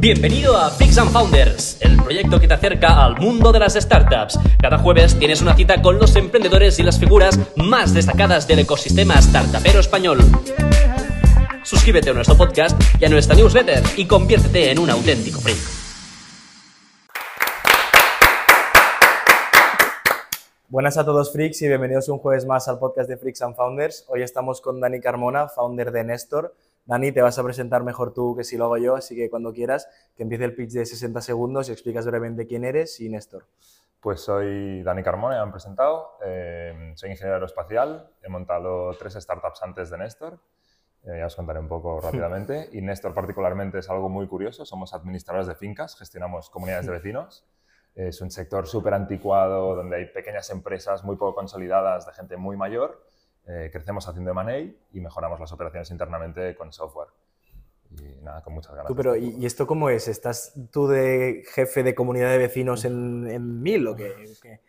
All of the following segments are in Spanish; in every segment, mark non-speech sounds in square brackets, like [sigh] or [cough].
Bienvenido a Freaks and Founders, el proyecto que te acerca al mundo de las startups. Cada jueves tienes una cita con los emprendedores y las figuras más destacadas del ecosistema startupero español. Suscríbete a nuestro podcast y a nuestra newsletter y conviértete en un auténtico freak. Buenas a todos freaks y bienvenidos un jueves más al podcast de Freaks and Founders. Hoy estamos con Dani Carmona, founder de Nestor. Dani, te vas a presentar mejor tú que si lo hago yo, así que cuando quieras, que empiece el pitch de 60 segundos y explicas brevemente quién eres y Néstor. Pues soy Dani Carmona, ya me han presentado. Eh, soy ingeniero aeroespacial, he montado tres startups antes de Néstor. Eh, ya os contaré un poco rápidamente. [laughs] Y Néstor particularmente es algo muy curioso. Somos administradores de fincas, gestionamos comunidades de [laughs] vecinos. Es un sector súper anticuado, donde hay pequeñas empresas muy poco consolidadas de gente muy mayor eh, crecemos haciendo M&A y mejoramos las operaciones internamente con software. Y nada, con muchas ganas. Tú, pero, ¿y, esto cómo es? ¿Estás tú de jefe de comunidad de vecinos en, en Mil o qué?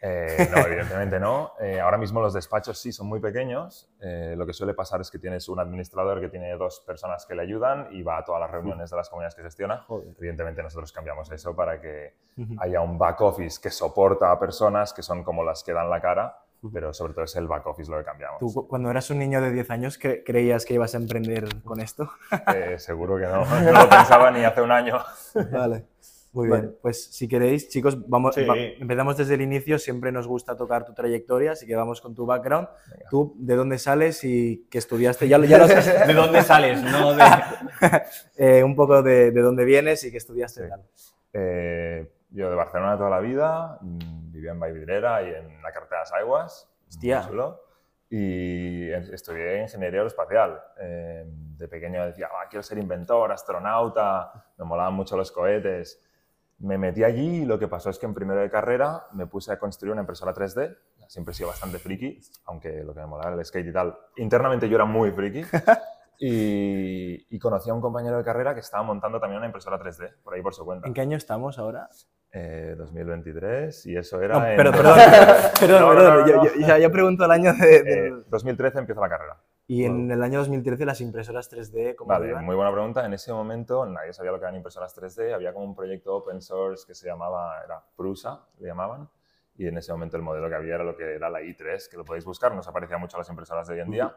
Eh, no, evidentemente no. Eh, ahora mismo los despachos sí son muy pequeños. lo que suele pasar es que tienes un administrador que tiene dos personas que le ayudan y va a todas las reuniones de las comunidades que gestiona. Evidentemente nosotros cambiamos eso para que haya un back office que soporta a personas que son como las que dan la cara pero sobre todo es el back office lo que cambiamos. ¿Tú cuando eras un niño de 10 años creías que ibas a emprender con esto? [laughs] Eh, seguro que no, [laughs] no lo pensaba ni hace un año. [laughs] Vale. Muy bien, pues si queréis, chicos, vamos, empezamos desde el inicio, siempre nos gusta tocar tu trayectoria, así que vamos con tu background. Tú, ¿de dónde sales y qué estudiaste? Ya, ya lo sabes. ¿De dónde sales? No de... eh, un poco de, de, dónde vienes y qué estudiaste. Eh, yo de Barcelona toda la vida, mm, vivía en Vallvidrera y en la carretera de las Aguas. Hostia. y estudié ingeniería aeroespacial. Eh, de pequeño decía, ah, quiero ser inventor, astronauta, me molaban mucho los cohetes. Me metí allí y lo que pasó es que en primero de carrera me puse a construir una impresora 3D. Siempre he sido bastante friki, aunque lo que me molaba era el skate y tal. Internamente yo era muy friki. [laughs] y, y conocí a un compañero de carrera que estaba montando también una impresora 3D, por ahí por su cuenta. ¿En qué año estamos ahora? 2023 eh, y eso era. pero, perdón, [laughs] perdón, perdón. yo, yo, pregunto el año de. 2013 eh, empieza la carrera. ¿Y en el año 2013 las impresoras 3D cómo Vale, muy buena pregunta. En ese momento nadie sabía lo que eran impresoras 3D. Había como un proyecto open source que se llamaba, era Prusa, le llamaban. Y en ese momento el modelo que había era lo que era la i3, que lo podéis buscar, nos aparecía mucho a las impresoras de hoy en día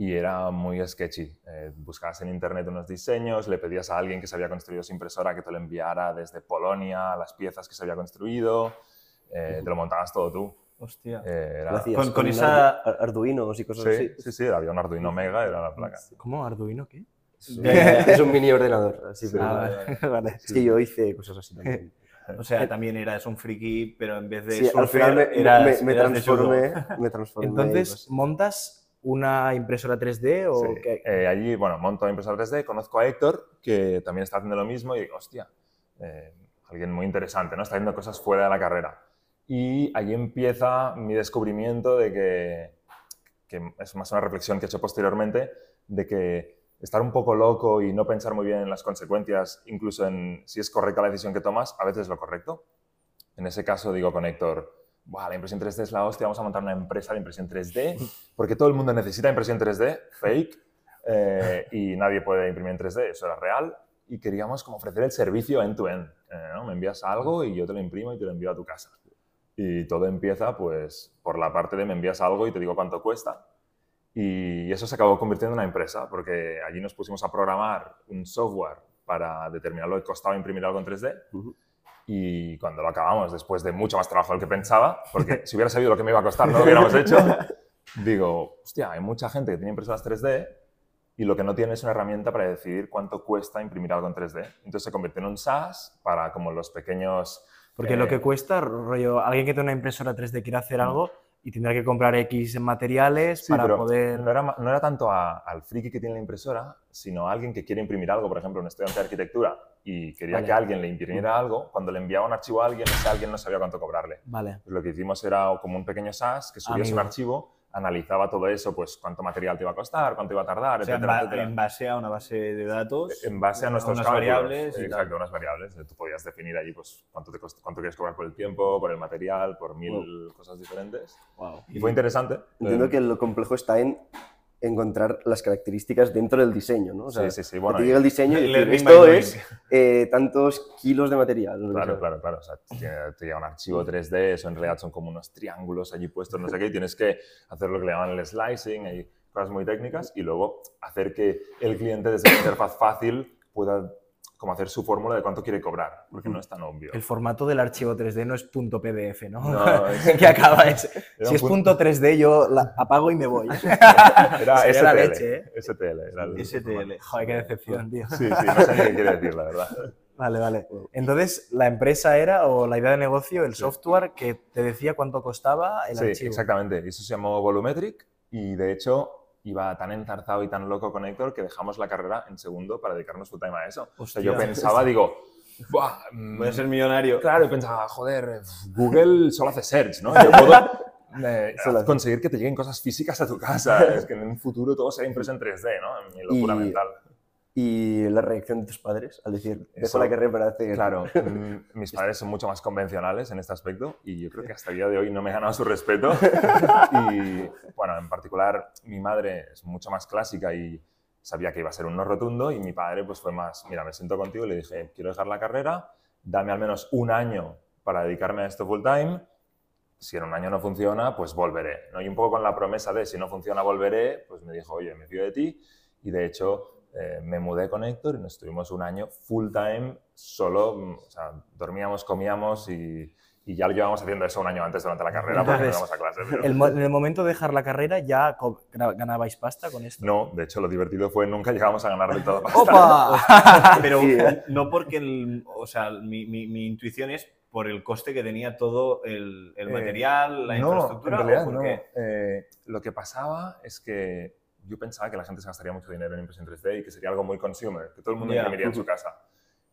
y era muy sketchy. Eh, buscabas en internet unos diseños, le pedías a alguien que se había construido su impresora que te lo enviara desde Polonia las piezas que se había construido, eh, te lo montabas todo tú. Hostia. Eh, ¿Con, con, esa Arduino y cosas así? Sí, sí, había un Arduino Mega, era la placa. ¿Cómo? ¿Arduino qué? [laughs] es un mini ordenador. Así, pero ah, [laughs] vale. Es que yo hice cosas así también. [laughs] O sea, también eras un friki, pero en vez de sí, al final me, me, transformé, me, transformé, Entonces, montas una impresora 3D o eh, allí, bueno, monto impresora 3D, conozco a Héctor, que también está haciendo lo mismo y digo, hostia, eh, alguien muy interesante, ¿no? Está haciendo cosas fuera de la carrera. Y allí empieza mi descubrimiento de que, que es más una reflexión que he hecho posteriormente, de que estar un poco loco y no pensar muy bien en las consecuencias, incluso en si es correcta la decisión que tomas, a veces es lo correcto. En ese caso digo con Héctor, la impresión 3D es la hostia, vamos a montar una empresa de impresión 3D, porque todo el mundo necesita impresión 3D, fake, eh, y nadie puede imprimir en 3D, eso era real, y queríamos como ofrecer el servicio end-to-end. Eh, ¿no? Me envías algo y yo te lo imprimo y te lo envío a tu casa. Y todo empieza pues por la parte de me envías algo y te digo cuánto cuesta. Y eso se acabó convirtiendo en una empresa, porque allí nos pusimos a programar un software para determinar lo que costaba imprimir algo en 3D. Y cuando lo acabamos, después de mucho más trabajo del que pensaba, porque si hubiera sabido lo que me iba a costar, no lo hubiéramos hecho, [laughs] digo, hostia, hay mucha gente que tiene impresoras 3D y lo que no tiene es una herramienta para decidir cuánto cuesta imprimir algo en 3D. Entonces se convirtió en un SaaS para como los pequeños... Porque lo eh, que cuesta, rollo, alguien que tiene una impresora 3D quiere hacer algo, y tendrá que comprar X materiales para poder... No era, no era tanto al friki que tiene la impresora, sino a alguien que quiere imprimir algo, por ejemplo, un estudiante de arquitectura, y quería que alguien le imprimiera algo, cuando le enviaba un archivo a alguien, ese alguien no sabía cuánto cobrarle. Vale. Pues lo que hicimos era como un pequeño SaaS que subías un archivo analizaba todo eso, pues cuánto material te iba a costar, cuánto iba a tardar, etcétera, en, en base a una base de datos. En base a nuestros unas variables. Exacto, unas variables. Tú podías definir allí pues, cuánto, te cuánto quieres cobrar por el tiempo, por el material, por mil cosas diferentes. Wow. Y fue interesante. Entiendo que lo complejo está en encontrar las características dentro del diseño, ¿no? O sea, sí, sí, sí. Bueno, te llega el diseño y decir, esto es eh, tantos kilos de material. ¿no? Claro, claro, claro. O sea, te te llega un archivo 3D, eso en realidad son como unos triángulos allí puestos, no sé qué, y tienes que hacer lo que le llaman el slicing, hay cosas muy técnicas, y luego hacer que el cliente desde una interfaz fácil pueda como hacer su fórmula de cuánto quiere cobrar, porque no es tan obvio. El formato del archivo 3D no es punto .pdf, ¿no? No, [laughs] es- que acaba. Era Si es punto 3D yo la apago y me voy. [laughs] [laughs] Era STL. leche, ¿eh? STL. Era el STL. Joder, qué decepción, tío. Sí, sí, no sé ni qué quiere decir, la verdad. Vale, vale. Entonces, la empresa era, o la idea de negocio, el software que te decía cuánto costaba el Sí, archivo. exactamente. Y Eso se llamó Volumetric y de hecho iba tan enzarzado y tan loco con Héctor que dejamos la carrera en segundo para dedicarnos full time a eso. O sea, yo pensaba, digo, "Buah, mm, Voy a ser millonario. Claro, y pensaba, joder, Google [laughs] solo hace search, ¿no? Yo puedo [laughs] eh, [laughs] conseguir que te lleguen cosas físicas a tu casa. Es que en un futuro todo será impreso en 3D, ¿no? Mi locura Y- mental. Y la reacción de tus padres al decir, dejo la carrera para hacer... Claro, [laughs] mm, mis padres son mucho más convencionales en este aspecto y yo creo que hasta el día de hoy no me he ganado su respeto. [laughs] Y bueno, en particular mi madre es mucho más clásica y sabía que iba a ser un no rotundo y mi padre pues fue más, mira, me siento contigo y le dije, quiero dejar la carrera, dame al menos un año para dedicarme a esto full time. Si en un año no funciona, pues volveré. ¿no? Y un poco con la promesa de si no funciona, volveré, pues me dijo, oye, me fío de ti. Y de hecho, eh, me mudé con Héctor y nos estuvimos un año full time, solo, mm, o sea, dormíamos, comíamos y, y ya lo llevábamos haciendo eso un año antes durante la carrera porque no íbamos a clase. pero- El mo- [laughs] en el momento de dejar la carrera, ¿ya ganabais pasta con esto? No, de hecho lo divertido fue nunca llegamos a ganar de todo [laughs] pasta. ¡Opa! [laughs] Pero Sí, ¿eh? no porque, el- o sea, mi, mi- mi intuición es por el coste que tenía todo el, el Eh, material, la no, infraestructura. en realidad. Eh, lo que pasaba es que yo pensaba que la gente se gastaría mucho dinero en impresión 3D y que sería algo muy consumer, que todo el mundo Ya. imprimiría en su casa.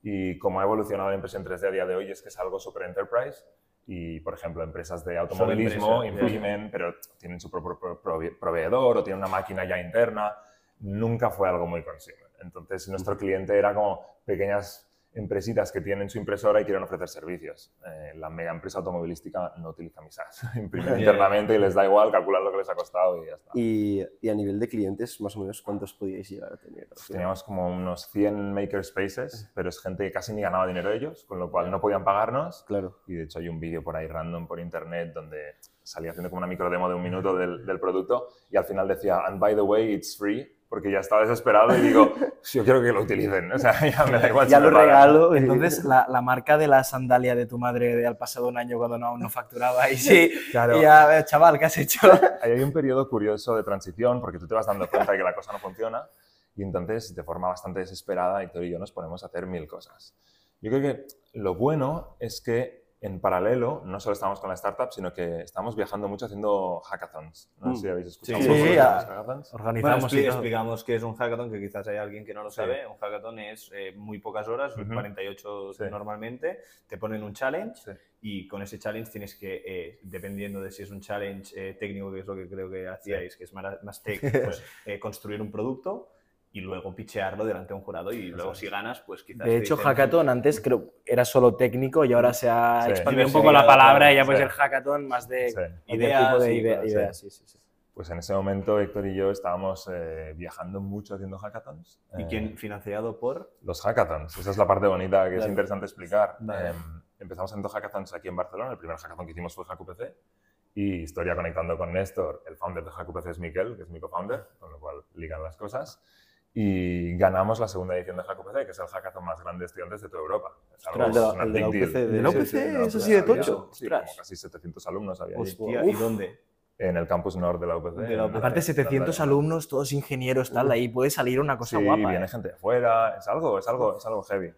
Y como ha evolucionado la impresión 3D a día de hoy es que es algo super enterprise y, por ejemplo, empresas de automovilismo empresas, ya. imprimen, pero tienen su propio pro- prove- proveedor o tienen una máquina ya interna. Nunca fue algo muy consumer. Entonces, nuestro cliente era como pequeñas empresitas que tienen su impresora y quieren ofrecer servicios. Eh, la mega empresa automovilística no utiliza mis SAS. [laughs] Imprimen internamente y les da igual calcular lo que les ha costado y ya está. Y, y a nivel de clientes, más o menos, ¿cuántos podíais llegar a tener? final? Teníamos como unos 100 makerspaces, pero es gente que casi ni ganaba dinero ellos, con lo cual no podían pagarnos. Claro. Y de hecho hay un vídeo por ahí random por internet donde salía haciendo como una microdemo de un minuto del, del producto y al final decía, and by the way, it's free, porque ya estaba desesperado y digo, [laughs] yo quiero que lo utilicen. O sea, [laughs] ya me da igual. si Ya me lo regalo. Entonces, [laughs] la, la marca de la sandalia de tu madre de al pasado un año cuando no, no facturaba y sí, Claro. y ya, eh, chaval, ¿qué has hecho? Ahí hay un periodo curioso de transición porque tú te vas dando cuenta de que la cosa no funciona y entonces de forma bastante desesperada Héctor y yo nos ponemos a hacer mil cosas. Yo creo que lo bueno es que en paralelo no solo estamos con la startup, sino que estamos viajando mucho haciendo hackathons. No sé si habéis escuchado Sí, un poco sí, de los hackathons. Bueno, Organizamos expli- y explicamos qué es un hackathon, que quizás hay alguien que no lo Sí. sabe. Un hackathon es eh, muy pocas horas, Ujú. 48 Sí. normalmente. Te ponen un challenge Sí. y con ese challenge tienes que, eh, dependiendo de si es un challenge eh, técnico, que es lo que creo que hacíais, que es más, más tech, [laughs] pues eh, construir un producto y luego pichearlo delante de un jurado y luego si ganas, pues quizás... De hecho, dicen- hackathon antes creo era solo técnico y ahora se ha Sí. expandido un poco la palabra y ya puede Sí. ser hackathon más de Sí. Ideas tipo de y idea- ideas. Sí, sí, sí. Pues en ese momento Héctor y yo estábamos eh, viajando mucho haciendo hackathons. ¿Y Eh, quién financiado por? Los hackathons, esa es la parte bonita que es interesante explicar. Vale. Eh, empezamos haciendo hackathons aquí en Barcelona, el primer hackathon que hicimos fue HackUPC y historia conectando con Néstor, el founder de HackUPC es Miquel, que es mi co-founder, con lo cual ligan las cosas. Y ganamos la segunda edición de HackUPC, que es el hackathon más grande de estudiantes de toda Europa. Es algo- El de la- el de la UPC de- ¿De la Sí, UPC? sí, ¿Es Sí, así de había- tocho? Sí, Ostras. como casi 700 alumnos había. Hostia. ¿y dónde? En el campus norte de la UPC. De la UPC. Aparte, en 700 Landau. alumnos, todos ingenieros, tal, ahí puede salir una cosa Sí, guapa. viene ¿eh? gente de fuera, es algo, es algo, es algo heavy.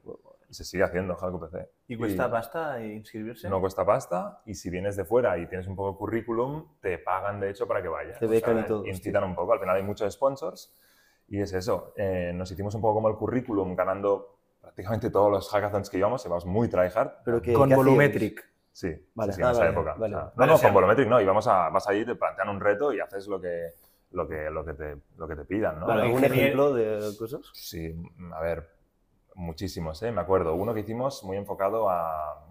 Y se sigue haciendo HackUPC. ¿Y cuesta pasta inscribirse? No cuesta pasta y si vienes de fuera y tienes un poco de currículum, te pagan de hecho para que vayas. Te becan y todo, Incitan un poco, al final hay muchos sponsors y es eso. Eh, nos hicimos un poco como el currículum ganando prácticamente todos los hackathons que íbamos, íbamos muy tryhard. Pero que, Con ¿qué Volumetric. Sí, Vale. sí, sí, en Ah, esa vale, época. vale. O sea, no, Vale, no, sea- con Volumetric no, vas a, vas allí, te plantean un reto y haces lo que, lo que, lo que, te, lo que te pidan, ¿no? Vale, ¿Algún ejemplo de cosas? Sí, a ver, muchísimos, ¿eh? Me acuerdo, uno que hicimos muy enfocado a,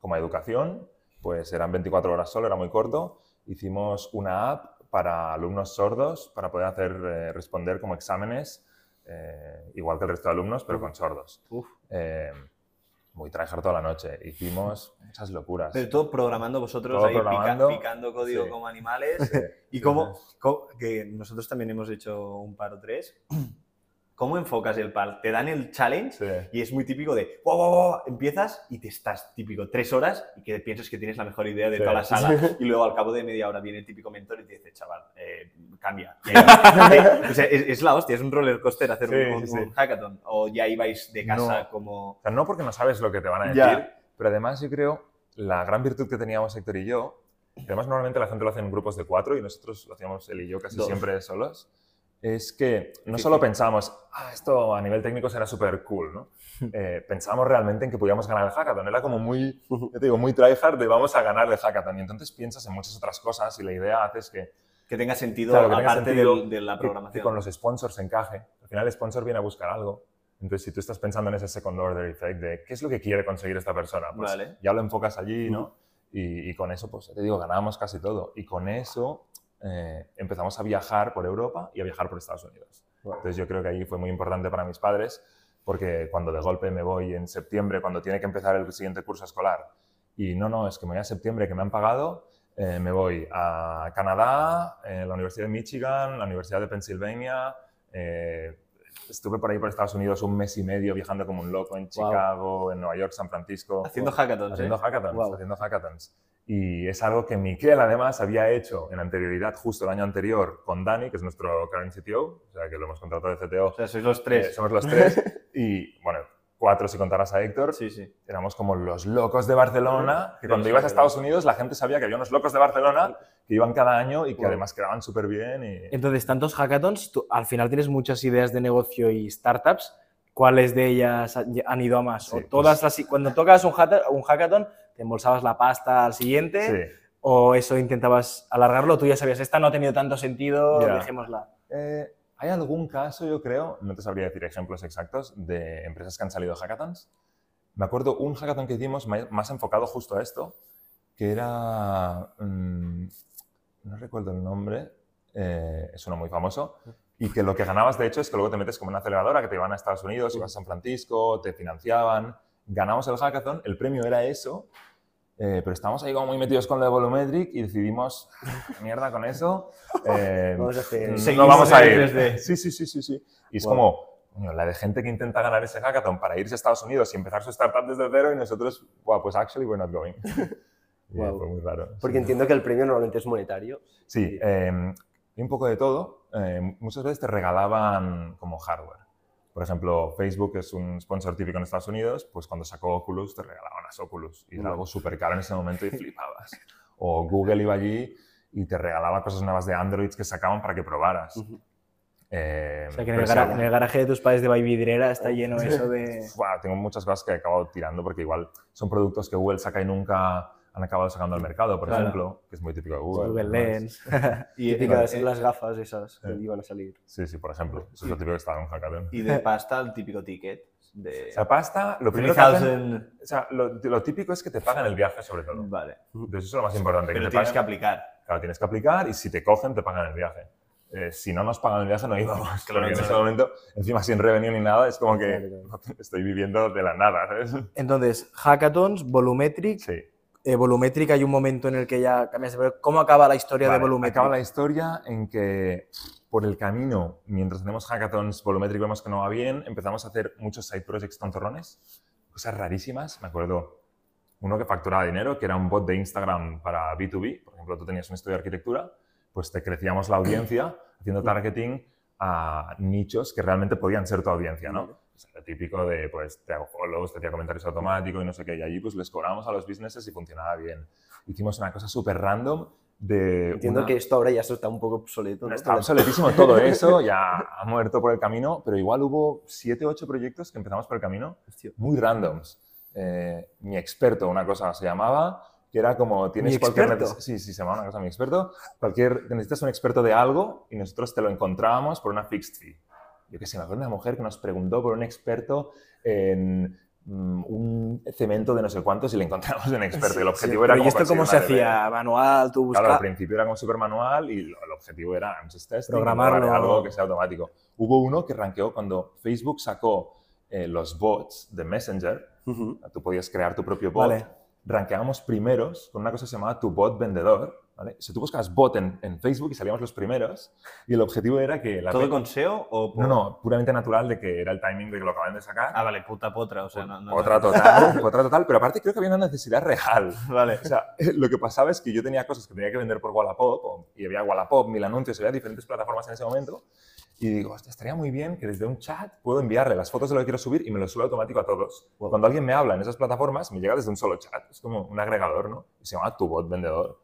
como a educación, pues eran 24 horas solo, era muy corto. Hicimos una app para alumnos sordos para poder hacer eh, responder como exámenes, eh, igual que el resto de alumnos, pero con sordos. Uf. Eh, muy tryhard toda la noche. Hicimos muchas locuras. Pero todo programando vosotros Todo ahí, pica- programando. picando código Sí. como animales. [laughs] Sí, ¿Y sí, cómo, sí. cómo- que nosotros también hemos hecho un par o tres, ¿cómo enfocas el par? Te dan el challenge Sí. y es muy típico de, wow, wow, wow, empiezas y te estás típico tres horas y que piensas que tienes la mejor idea de Sí. toda la sala y luego al cabo de media hora viene el típico mentor y te dice, chaval, eh, cambia. Ahí- [laughs] o sea, es, es la hostia, es un roller coaster hacer un- Sí, un, sí, sí. hackathon o ya ibais de casa No. como... O sea, no porque no sabes lo que te van a decir, Ya. pero además yo creo la gran virtud que teníamos Héctor y yo, además normalmente la gente lo hace en grupos de cuatro y nosotros lo hacíamos él y yo casi Dos. siempre solos, es que no solo pensábamos, ah, esto a nivel técnico será súper cool, ¿no? [laughs] Eh, pensábamos realmente en que podíamos ganar el hackathon. Era como muy, yo te digo, muy tryhard de vamos a ganar el hackathon. Y entonces piensas en muchas otras cosas y la idea haces que Que tenga sentido Claro, que tenga aparte sentido del- de la que- programación. Que con los sponsors encaje. Al final el sponsor viene a buscar algo. Entonces, si tú estás pensando en ese second order effect de qué es lo que quiere conseguir esta persona, pues Vale. ya lo enfocas allí, ¿no? Y, y con eso, pues te digo, ganábamos casi todo. Y con eso eh, empezamos a viajar por Europa y a viajar por Estados Unidos. Entonces, yo creo que ahí fue muy importante para mis padres, porque cuando de golpe me voy en septiembre, cuando tiene que empezar el siguiente curso escolar, y no, no, es que me voy a septiembre que me han pagado, eh, me voy a Canadá, eh, la Universidad de Michigan, la Universidad de Pennsylvania. eh, estuve por ahí por Estados Unidos un mes y medio viajando como un loco en Chicago, en Nueva York, San Francisco. Haciendo hackathons, Haciendo ¿eh? hackathons, Wow. haciendo hackathons. Y es algo que Miquel además había hecho en anterioridad, justo el año anterior, con Dani, que es nuestro current CTO, o sea que lo hemos contratado de CTO. O sea, sois los Eh, tres. somos los tres. [laughs] y bueno, cuatro si contaras a Héctor. Sí, sí. Éramos como los locos de Barcelona, que cuando los ibas a. Estados Unidos la gente sabía que había unos locos de Barcelona que iban cada año y que además quedaban súper bien. Y... Entonces, tantos hackathons, tú al final tienes muchas ideas de negocio y startups. ¿Cuáles de ellas ha- han ido a más? Sí, ¿O todas pues- las, cuando tocas un hackathon, te embolsabas la pasta al siguiente? Sí. ¿O eso intentabas alargarlo? Tú ya sabías, esta no ha tenido tanto sentido, Ya. dejémosla. Eh, hay algún caso, yo creo, no te sabría decir ejemplos exactos, de empresas que han salido hackathons. Me acuerdo un hackathon que hicimos más enfocado justo a esto, que era, mm, no recuerdo el nombre, eh, es uno muy famoso, y que lo que ganabas de hecho es que luego te metes como en una aceleradora que te iban a Estados Unidos, ibas a San Francisco, te financiaban, ganamos el hackathon, el premio era eso, eh, pero estábamos ahí como muy metidos con lo de Volumetric y decidimos, [laughs] mierda con eso, eh, Vamos a hacer- no vamos a ir. 3D. Sí, sí, sí, sí, sí. Y es Wow. como, la de gente que intenta ganar ese hackathon para irse a Estados Unidos y empezar su startup desde cero y nosotros, wow, pues actually we're not going. [laughs] Wow. Fue muy raro. Porque sí. entiendo que el premio normalmente es monetario. Sí, eh, un poco de todo. Eh, muchas veces te regalaban como hardware. Por ejemplo, Facebook es un sponsor típico en Estados Unidos, pues cuando sacó Oculus te regalaban las Oculus y era algo súper caro en ese momento y [laughs] flipabas. O Google iba allí y te regalaba cosas nuevas de Android que sacaban para que probaras. Eh, O sea, que en el, pero sí, gara- en el garaje de tus padres de Baividrera está lleno eso de... Tengo muchas cosas que he acabado tirando porque igual son productos que Google saca y nunca han acabado sacando al mercado, por Claro. ejemplo, que es muy típico de Google. Google. Lens. [laughs] Y, [laughs] Típicas, eh, las gafas esas que eh. iban a salir. Sí, sí, por ejemplo. Eso es lo típico que estaba en un hackathon. y de pasta, el típico ticket. De O sea, pasta, lo primero que hacen, 3000. o sea, lo, lo típico es que te pagan el viaje sobre todo. Vale. Entonces eso es lo más importante. Pero te tienes que aplicar. Claro, tienes que aplicar y si te cogen, te pagan el viaje. Eh, si no nos pagan el viaje, no íbamos. [laughs] Claro, en ese momento, encima sin revenue ni nada, es como que estoy viviendo de la nada, ¿sabes? Entonces, hackathons, Volumetric. Sí. Eh, Volumetric hay un momento en el que ya cambias. ¿Cómo acaba la historia Vale, de Volumetric? Acaba la historia en que por el camino, mientras tenemos hackathons volumétricos vemos que no va bien, empezamos a hacer muchos side projects tontorrones, cosas rarísimas. Me acuerdo uno que facturaba dinero, que era un bot de Instagram para B2B. Por ejemplo, tú tenías un estudio de arquitectura, pues te crecíamos la audiencia haciendo targeting a nichos que realmente podían ser tu audiencia, ¿no? Sea, lo típico de, pues, te hago follows, te hacía comentarios automáticos y no sé qué, y allí pues les cobramos a los businesses y funcionaba bien. Hicimos una cosa súper random de... Entiendo una- que esto ahora ya está un poco obsoleto. ¿no? Está obsoletísimo todo eso, ya ha muerto por el camino, pero igual hubo siete, ocho proyectos que empezamos por el camino, Hostia. muy randoms. Eh, mi experto, una cosa se llamaba, que era como tienes ¿Mi cualquier experto? Sí, sí, se llamaba una cosa mi experto. Cualquier, necesitas un experto de algo y nosotros te lo encontrábamos por una fixed fee. Yo qué sé, me acuerdo de una mujer que nos preguntó por un experto en mm, un cemento de no sé cuántos y le encontramos un experto. y el Sí, objetivo era ¿Y esto cómo se hacía? ¿Manual? ¿Tú DB. Claro, al principio era como súper manual y lo- el objetivo era testing, Programarlo. encontrar algo que sea automático. Hubo uno que rankeó cuando Facebook sacó eh, los bots de Messenger, Ujú. tú podías crear tu propio bot, Vale. rankeábamos primeros con una cosa que se llamaba tu bot vendedor. ¿Vale? Si tú buscas bot en, en Facebook y salíamos los primeros, y el objetivo era que la ¿Todo con SEO o por- No, no, puramente natural de que era el timing de que lo acaban de sacar. Ah, vale, puta potra, o sea, no... no- otra total, [laughs] otra total, pero aparte creo que había una necesidad real. Vale. O sea, lo que pasaba es que yo tenía cosas que tenía que vender por Wallapop, y había Wallapop, mil anuncios, había diferentes plataformas en ese momento, y digo, hostia, estaría muy bien que desde un chat puedo enviarle las fotos de lo que quiero subir y me lo sube automático a todos. Cuando alguien me habla en esas plataformas, me llega desde un solo chat, es como un agregador, ¿no? Y se llama Tu Bot Vendedor.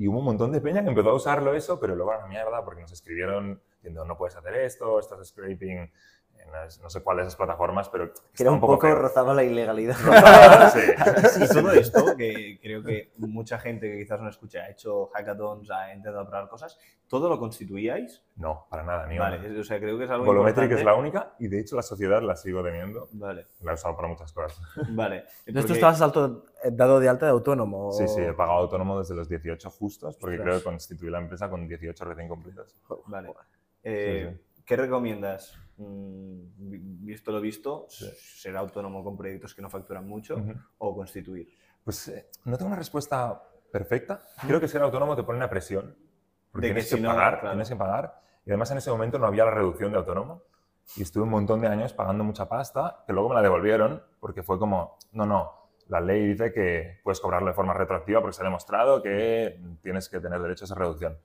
Y hubo un montón de peña que empezó a usarlo eso, pero luego era una mierda porque nos escribieron diciendo, no puedes hacer esto, estás scraping, no sé cuál de esas plataformas, pero... Que era un poco, rozaba la ilegalidad. [laughs] Sí. [laughs] Y todo esto, que creo que mucha gente que quizás no escuche ha hecho hackathons, ha intentado probar cosas, ¿todo lo constituíais? No, para nada, ni una. Vale, o sea, creo que es algo Volumetric es la única y de hecho la sociedad la sigo teniendo. Vale, La he usado para muchas cosas. [laughs] vale. Entonces tú estabas alto- eh, dado de alta de autónomo. Sí, sí, he pagado autónomo desde los 18 justos porque Ostras. creo que constituí la empresa con 18 recién cumplidos. Vale. Eh, ¿Qué recomiendas? Mm, vi- visto lo visto, Sí. ser autónomo con proyectos que no facturan mucho o constituir. Pues eh, no tengo una respuesta perfecta. Creo que ser autónomo te pone una presión. Porque De que tienes que, no, pagar, claro. tienes que pagar. Y además en ese momento no había la reducción de autónomo. Y estuve un montón de años pagando mucha pasta, que luego me la devolvieron porque fue como, no, no, la ley dice que puedes cobrarlo de forma retroactiva porque se ha demostrado que tienes que tener derecho a esa reducción.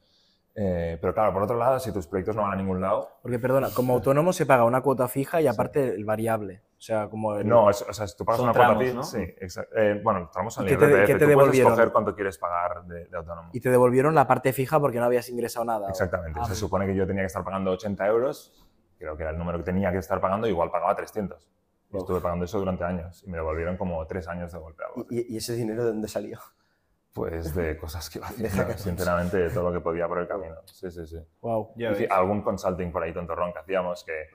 Eh, pero claro, por otro lado, si tus proyectos no van a ningún lado, Porque, perdona, como autónomo se paga una cuota fija y aparte el variable. O sea, como el- No, es- o sea, si tú pagas una cuota tramos, fija, ¿no? sí, exacto. Eh, bueno, tramos en ¿Y el qué te- IRPF. qué te Tú puedes devolvieron? escoger cuánto quieres pagar de, de autónomo. Y te devolvieron la parte fija porque no habías ingresado nada. Exactamente. Ah, Se supone que yo tenía que estar pagando 80 euros, creo que era el número que tenía que estar pagando, igual pagaba 300. Y estuve pagando eso durante años y me devolvieron como tres años de golpe. así. ¿Y, y ese dinero de dónde salió? Pues de cosas que iba haciendo, sinceramente, de todo lo que podía por el camino. Sí, sí, sí. Wow. Ya Y algún consulting por ahí tontorrón que hacíamos que...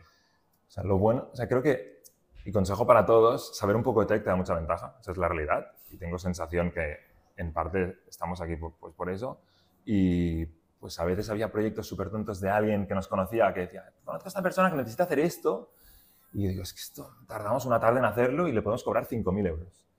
O sea, lo bueno... O sea, creo que... Y consejo para todos, saber un poco de tech te da mucha ventaja. Esa es la realidad. Y tengo sensación que en parte estamos aquí por, pues por eso. Y pues a veces había proyectos súper tontos de alguien que nos conocía que decía, conozco a esta persona que necesita hacer esto. Y yo digo, es que esto tardamos una tarde en hacerlo y le podemos cobrar 5.000 euros.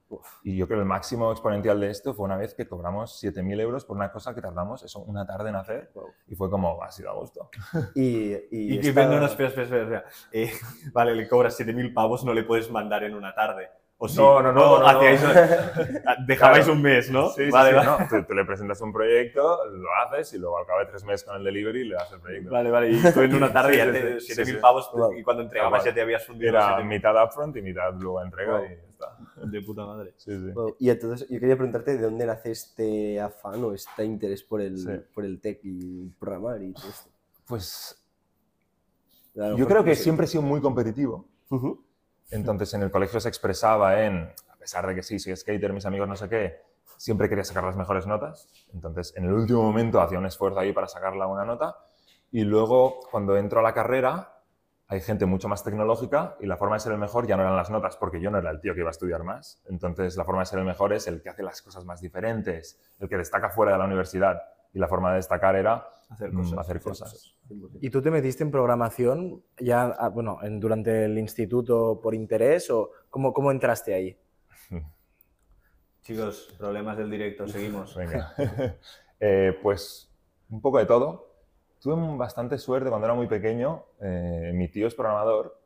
Y yo creo que el máximo exponencial de esto fue una vez que cobramos 7.000 euros por una cosa que tardamos eso, una tarde en hacer. Wow. Y fue como, ha sido a gusto. [laughs] Y, y, Y, esta- no, no, espera, espera, espera. espera. Eh, [laughs] vale, le cobras 7.000 pavos, no le puedes mandar en una tarde. ¿O sí? No, no, no, no, hacíais- [laughs] Dejabais Claro. un mes, ¿no? Sí, sí, vale, sí, vale. no, tú, tú le presentas un proyecto, lo haces y luego al cabo de tres meses con el delivery le das el proyecto. Vale, vale, y tú en una tarde Sí, ya sí, te sí, 7.000 sí, sí. pavos Wow. y cuando entregabas ya te habías fundido Era 7.000. mitad upfront y mitad luego entrega Wow. y ya está. de puta madre. Sí, sí. Wow. Y entonces yo quería preguntarte de dónde nace este afán o este interés por el, Sí. por el tech y programar y todo esto. Pues yo creo que siempre he sido muy competitivo. Ujú. Entonces en el colegio se expresaba en, a pesar de que sí, soy skater, mis amigos no sé qué, siempre quería sacar las mejores notas. Entonces en el último momento hacía un esfuerzo ahí para sacarla una nota. Y luego cuando entro a la carrera hay gente mucho más tecnológica y la forma de ser el mejor ya no eran las notas porque yo no era el tío que iba a estudiar más. Entonces la forma de ser el mejor es el que hace las cosas más diferentes, el que destaca fuera de la universidad. Y la forma de destacar era Hacer mm, cosas. hacer cosas. ¿Y tú te metiste en programación ya, ah, bueno, en- durante el instituto por interés o cómo, cómo entraste ahí? [laughs] Chicos, problemas del directo, seguimos. [laughs] Venga. [laughs] Eh, pues un poco de todo. Tuve bastante suerte cuando era muy pequeño. eh, mi tío es programador.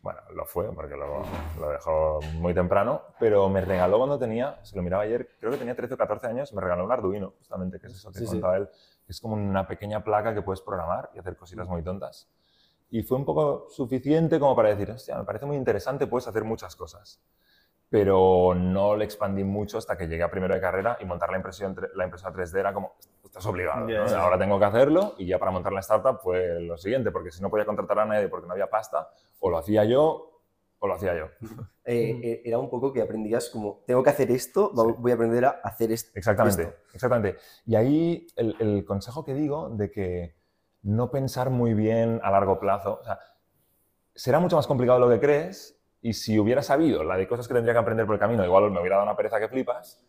Bueno, lo fue porque lo, lo dejó muy temprano, pero me regaló cuando tenía, se lo miraba ayer, creo que tenía 13 o 14 años, me regaló un Arduino, justamente, que es eso que Sí, sí. contaba él. Es como una pequeña placa que puedes programar y hacer cositas muy tontas. Y fue un poco suficiente como para decir, hostia, me parece muy interesante, puedes hacer muchas cosas pero no le expandí mucho hasta que llegué a primero de carrera y montar la, impresión, la impresora 3D era como, estás obligado, ahora tengo que hacerlo y ya para montar la startup fue lo siguiente, porque si no podía contratar a nadie porque no había pasta, o lo hacía yo o lo hacía yo. [laughs] Eh, eh, era un poco que aprendías como, tengo que hacer esto, Sí. voy a aprender a hacer esto. Exactamente, esto. exactamente. Y ahí el, el consejo que digo de que no pensar muy bien a largo plazo, o sea, será mucho más complicado de lo que crees, Y si hubiera sabido la de cosas que tendría que aprender por el camino, igual me hubiera dado una pereza que flipas.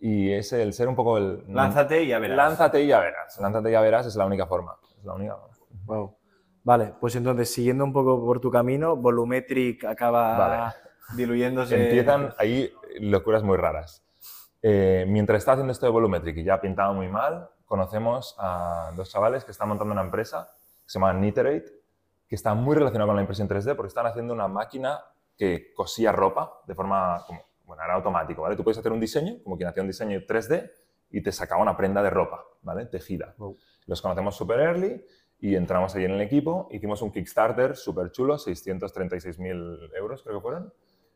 Y es el ser un poco el... Lánzate y ya verás. Lánzate y ya verás. Lánzate y ya verás es la única forma. Es la única forma. Wow. Vale, pues entonces, siguiendo un poco por tu camino, Volumetric acaba Vale. Diluyéndose. Empiezan ahí locuras muy raras. Eh, mientras estaba haciendo esto de Volumetric y ya pintaba muy mal, conocemos a dos chavales que están montando una empresa que se llama Niterate, que está muy relacionada con la impresión 3D porque están haciendo una máquina que cosía ropa de forma, como, bueno, era automático, ¿vale? Tú puedes hacer un diseño, como quien hacía un diseño 3D, y te sacaba una prenda de ropa, ¿vale? Tejida. Los conocemos super early y entramos ahí en el equipo, hicimos un Kickstarter súper chulo, 636.000 euros creo que fueron,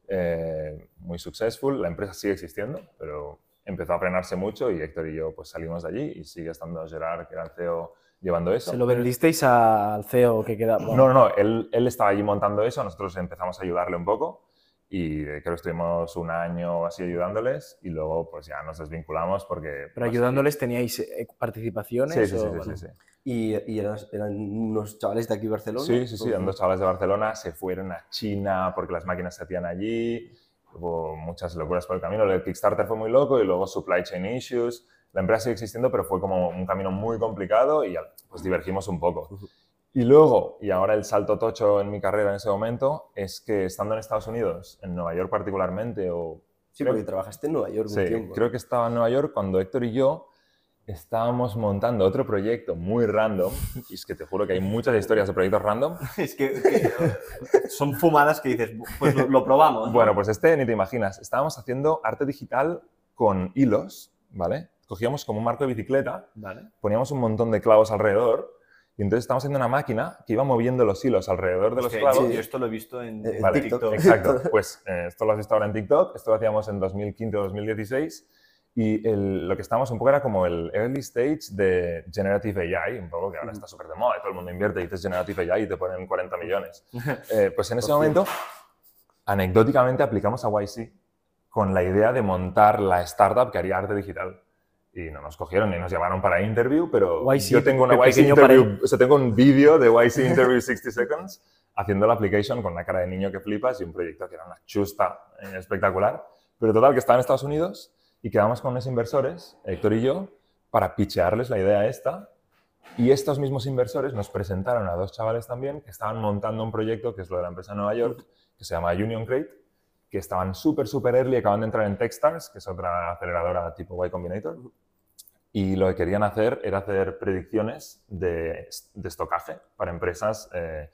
eh, muy successful, la empresa sigue existiendo, pero empezó a frenarse mucho y Héctor y yo pues salimos de allí y sigue estando Gerard, que era el CEO, llevando eso. ¿Se lo vendisteis al CEO que queda? No, no, no, él, él estaba allí montando eso, nosotros empezamos a ayudarle un poco y eh, creo que estuvimos un año así ayudándoles y luego pues ya nos desvinculamos porque... Pero pues, ayudándoles teníais eh, participaciones. Sí, sí, sí, o- sí, vale. sí, sí. ¿Y, y eran, eran unos chavales de aquí de Barcelona? Sí, sí, sí, ¿O- eran dos chavales de Barcelona, se fueron a China porque las máquinas se hacían allí, hubo muchas locuras por el camino, el Kickstarter fue muy loco y luego supply chain issues, la empresa sigue existiendo pero fue como un camino muy complicado y pues divergimos un poco. Y luego, y ahora el salto tocho en mi carrera en ese momento, es que estando en Estados Unidos, en Nueva York particularmente, o Sí, porque trabajaste en Nueva York un Sí, tiempo. creo que estaba en Nueva York cuando Héctor y yo estábamos montando otro proyecto muy random, y es que te juro que hay muchas historias de proyectos random. [laughs] Es que, que son fumadas que dices, pues lo, lo probamos. ¿no? Bueno, pues este ni te imaginas, estábamos haciendo arte digital con hilos, ¿vale? Cogíamos como un marco de bicicleta, Vale. poníamos un montón de clavos alrededor, y entonces estábamos haciendo una máquina que iba moviendo los hilos alrededor de los clavos. Yo esto lo he visto en, Eh, Vale, TikTok. [laughs] Exacto. [laughs] Pues eh, esto lo has visto ahora en TikTok, esto lo hacíamos en 2015 o 2016 y el- lo que estábamos un poco era como el early stage de Generative AI, un poco que ahora está súper de moda y todo el mundo invierte y dices Generative AI y te ponen 40 millones. [laughs] Eh, pues en ese momento, anecdóticamente aplicamos a YC con la idea de montar la startup que haría arte digital. Y no nos cogieron ni nos llamaron para interview, pero YC, yo tengo una YC interview, o sea, tengo un vídeo de YC interview 60 seconds haciendo la application con una cara de niño que flipas y un proyecto que era una chusta eh, espectacular. Pero total, que estaba en Estados Unidos y quedamos con unos inversores, Héctor y yo, para pitchearles la idea esta. Y estos mismos inversores nos presentaron a dos chavales también que estaban montando un proyecto que es lo de la empresa de Nueva York, que se llama Union Crate, que estaban súper, súper early, acaban de entrar en Techstars, que es otra aceleradora tipo Y Combinator. Y lo que querían hacer era hacer predicciones de, de estocaje para empresas, eh,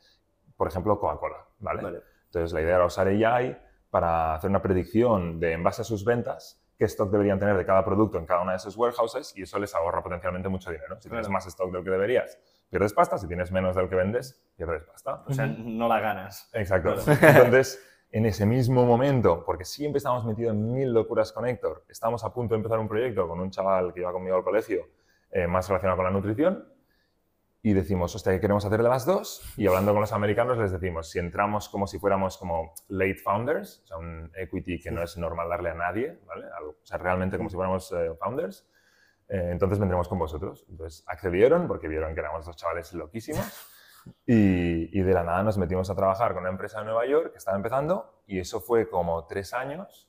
por ejemplo, Coca-Cola. ¿vale? Vale. Entonces, la idea era usar AI para hacer una predicción de, en base a sus ventas, qué stock deberían tener de cada producto en cada una de sus warehouses y eso les ahorra potencialmente mucho dinero. Si tienes Claro. más stock del que deberías, pierdes pasta. Si tienes menos del que vendes, pierdes pasta. O sea, [laughs] no la ganas. Exacto. Entonces, en ese mismo momento, porque siempre estábamos metidos en mil locuras con Héctor, estábamos a punto de empezar un proyecto con un chaval que iba conmigo al colegio, eh, más relacionado con la nutrición, y decimos, hostia, ¿qué queremos hacer de las dos? Y hablando con los americanos les decimos, si entramos como si fuéramos como late founders, o sea, un equity que no es normal darle a nadie, ¿vale? O sea, realmente como si fuéramos eh, founders, eh, entonces vendremos con vosotros. Entonces accedieron porque vieron que éramos dos chavales loquísimos. Y, y de la nada nos metimos a trabajar con una empresa de Nueva York que estaba empezando y eso fue como tres años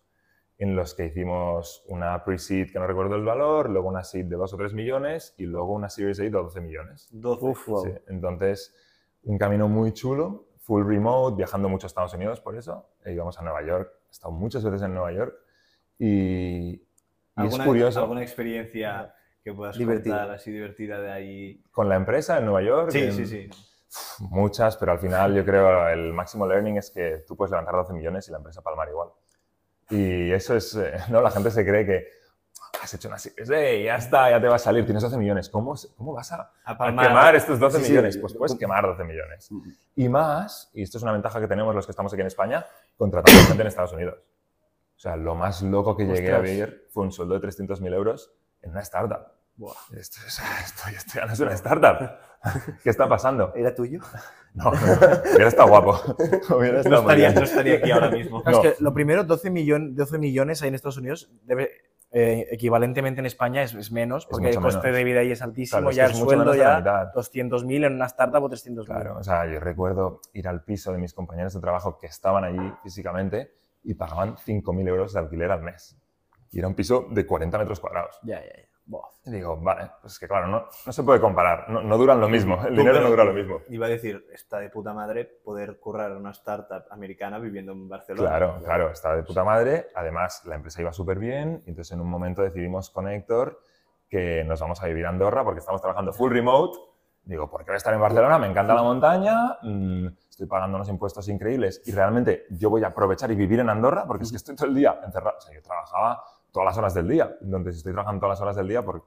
en los que hicimos una pre-seed que no recuerdo el valor, luego una seed de 2 o 3 millones y luego una Series A de 12 millones. 12. Uf, wow. Sí, Entonces, un camino muy chulo, full remote, viajando mucho a Estados Unidos por eso. E íbamos a Nueva York, he estado muchas veces en Nueva York y, y es ¿Alguna, curioso. ¿Alguna experiencia que puedas Divertida. contar así divertida de ahí? Con la empresa en Nueva York. Sí, en- sí, sí. Muchas, pero al final yo creo el máximo learning es que tú puedes levantar 12 millones y la empresa palmar igual. Y eso es, eh, [laughs] ¿no? La gente se cree que has hecho una series, "Ey, ya está, ya te va a salir, tienes 12 millones. ¿Cómo, cómo vas a, A a quemar estos 12 Sí, sí. millones? Pues puedes quemar 12 millones. Y más, y esto es una ventaja que tenemos los que estamos aquí en España, contratamos gente en Estados Unidos. O sea, lo más loco que llegué a ver fue un sueldo de 300.000 euros en una startup. Esto, es- esto, esto ya no es una startup. [laughs] ¿Qué está pasando? ¿Era tuyo? No, hubiera estado guapo. [laughs] Hubiera No estado muy estaría, no estaría aquí ahora mismo. No. Es que lo primero, 12, millon- 12 millones ahí en Estados Unidos, debe, eh, equivalentemente en España es, es menos, porque mucho el coste menos. de vida ahí es altísimo, Claro, es ya el es mucho sueldo ya mitad. 200.000 en una startup o 300.000. Claro, o sea, yo recuerdo ir al piso de mis compañeros de trabajo que estaban allí físicamente y pagaban 5.000 euros de alquiler al mes. Y era un piso de 40 metros cuadrados. Ya, ya, ya. Buah. Y digo, vale, pues es que claro, no, no se puede comparar, no, no duran lo mismo, el dinero pero no dura lo mismo. Iba a decir, está de puta madre poder currar una startup americana viviendo en Barcelona. Claro, claro, estaba de puta madre. Además, la empresa iba súper bien. Y entonces, en un momento decidimos con Héctor que nos vamos a vivir a Andorra porque estamos trabajando full remote. Digo, ¿por qué voy a estar en Barcelona? Me encanta la montaña, mm, estoy pagando unos impuestos increíbles y realmente yo voy a aprovechar y vivir en Andorra porque es que estoy todo el día encerrado. O sea, yo trabajaba todas las horas del día. Entonces, si estoy trabajando todas las horas del día, ¿por,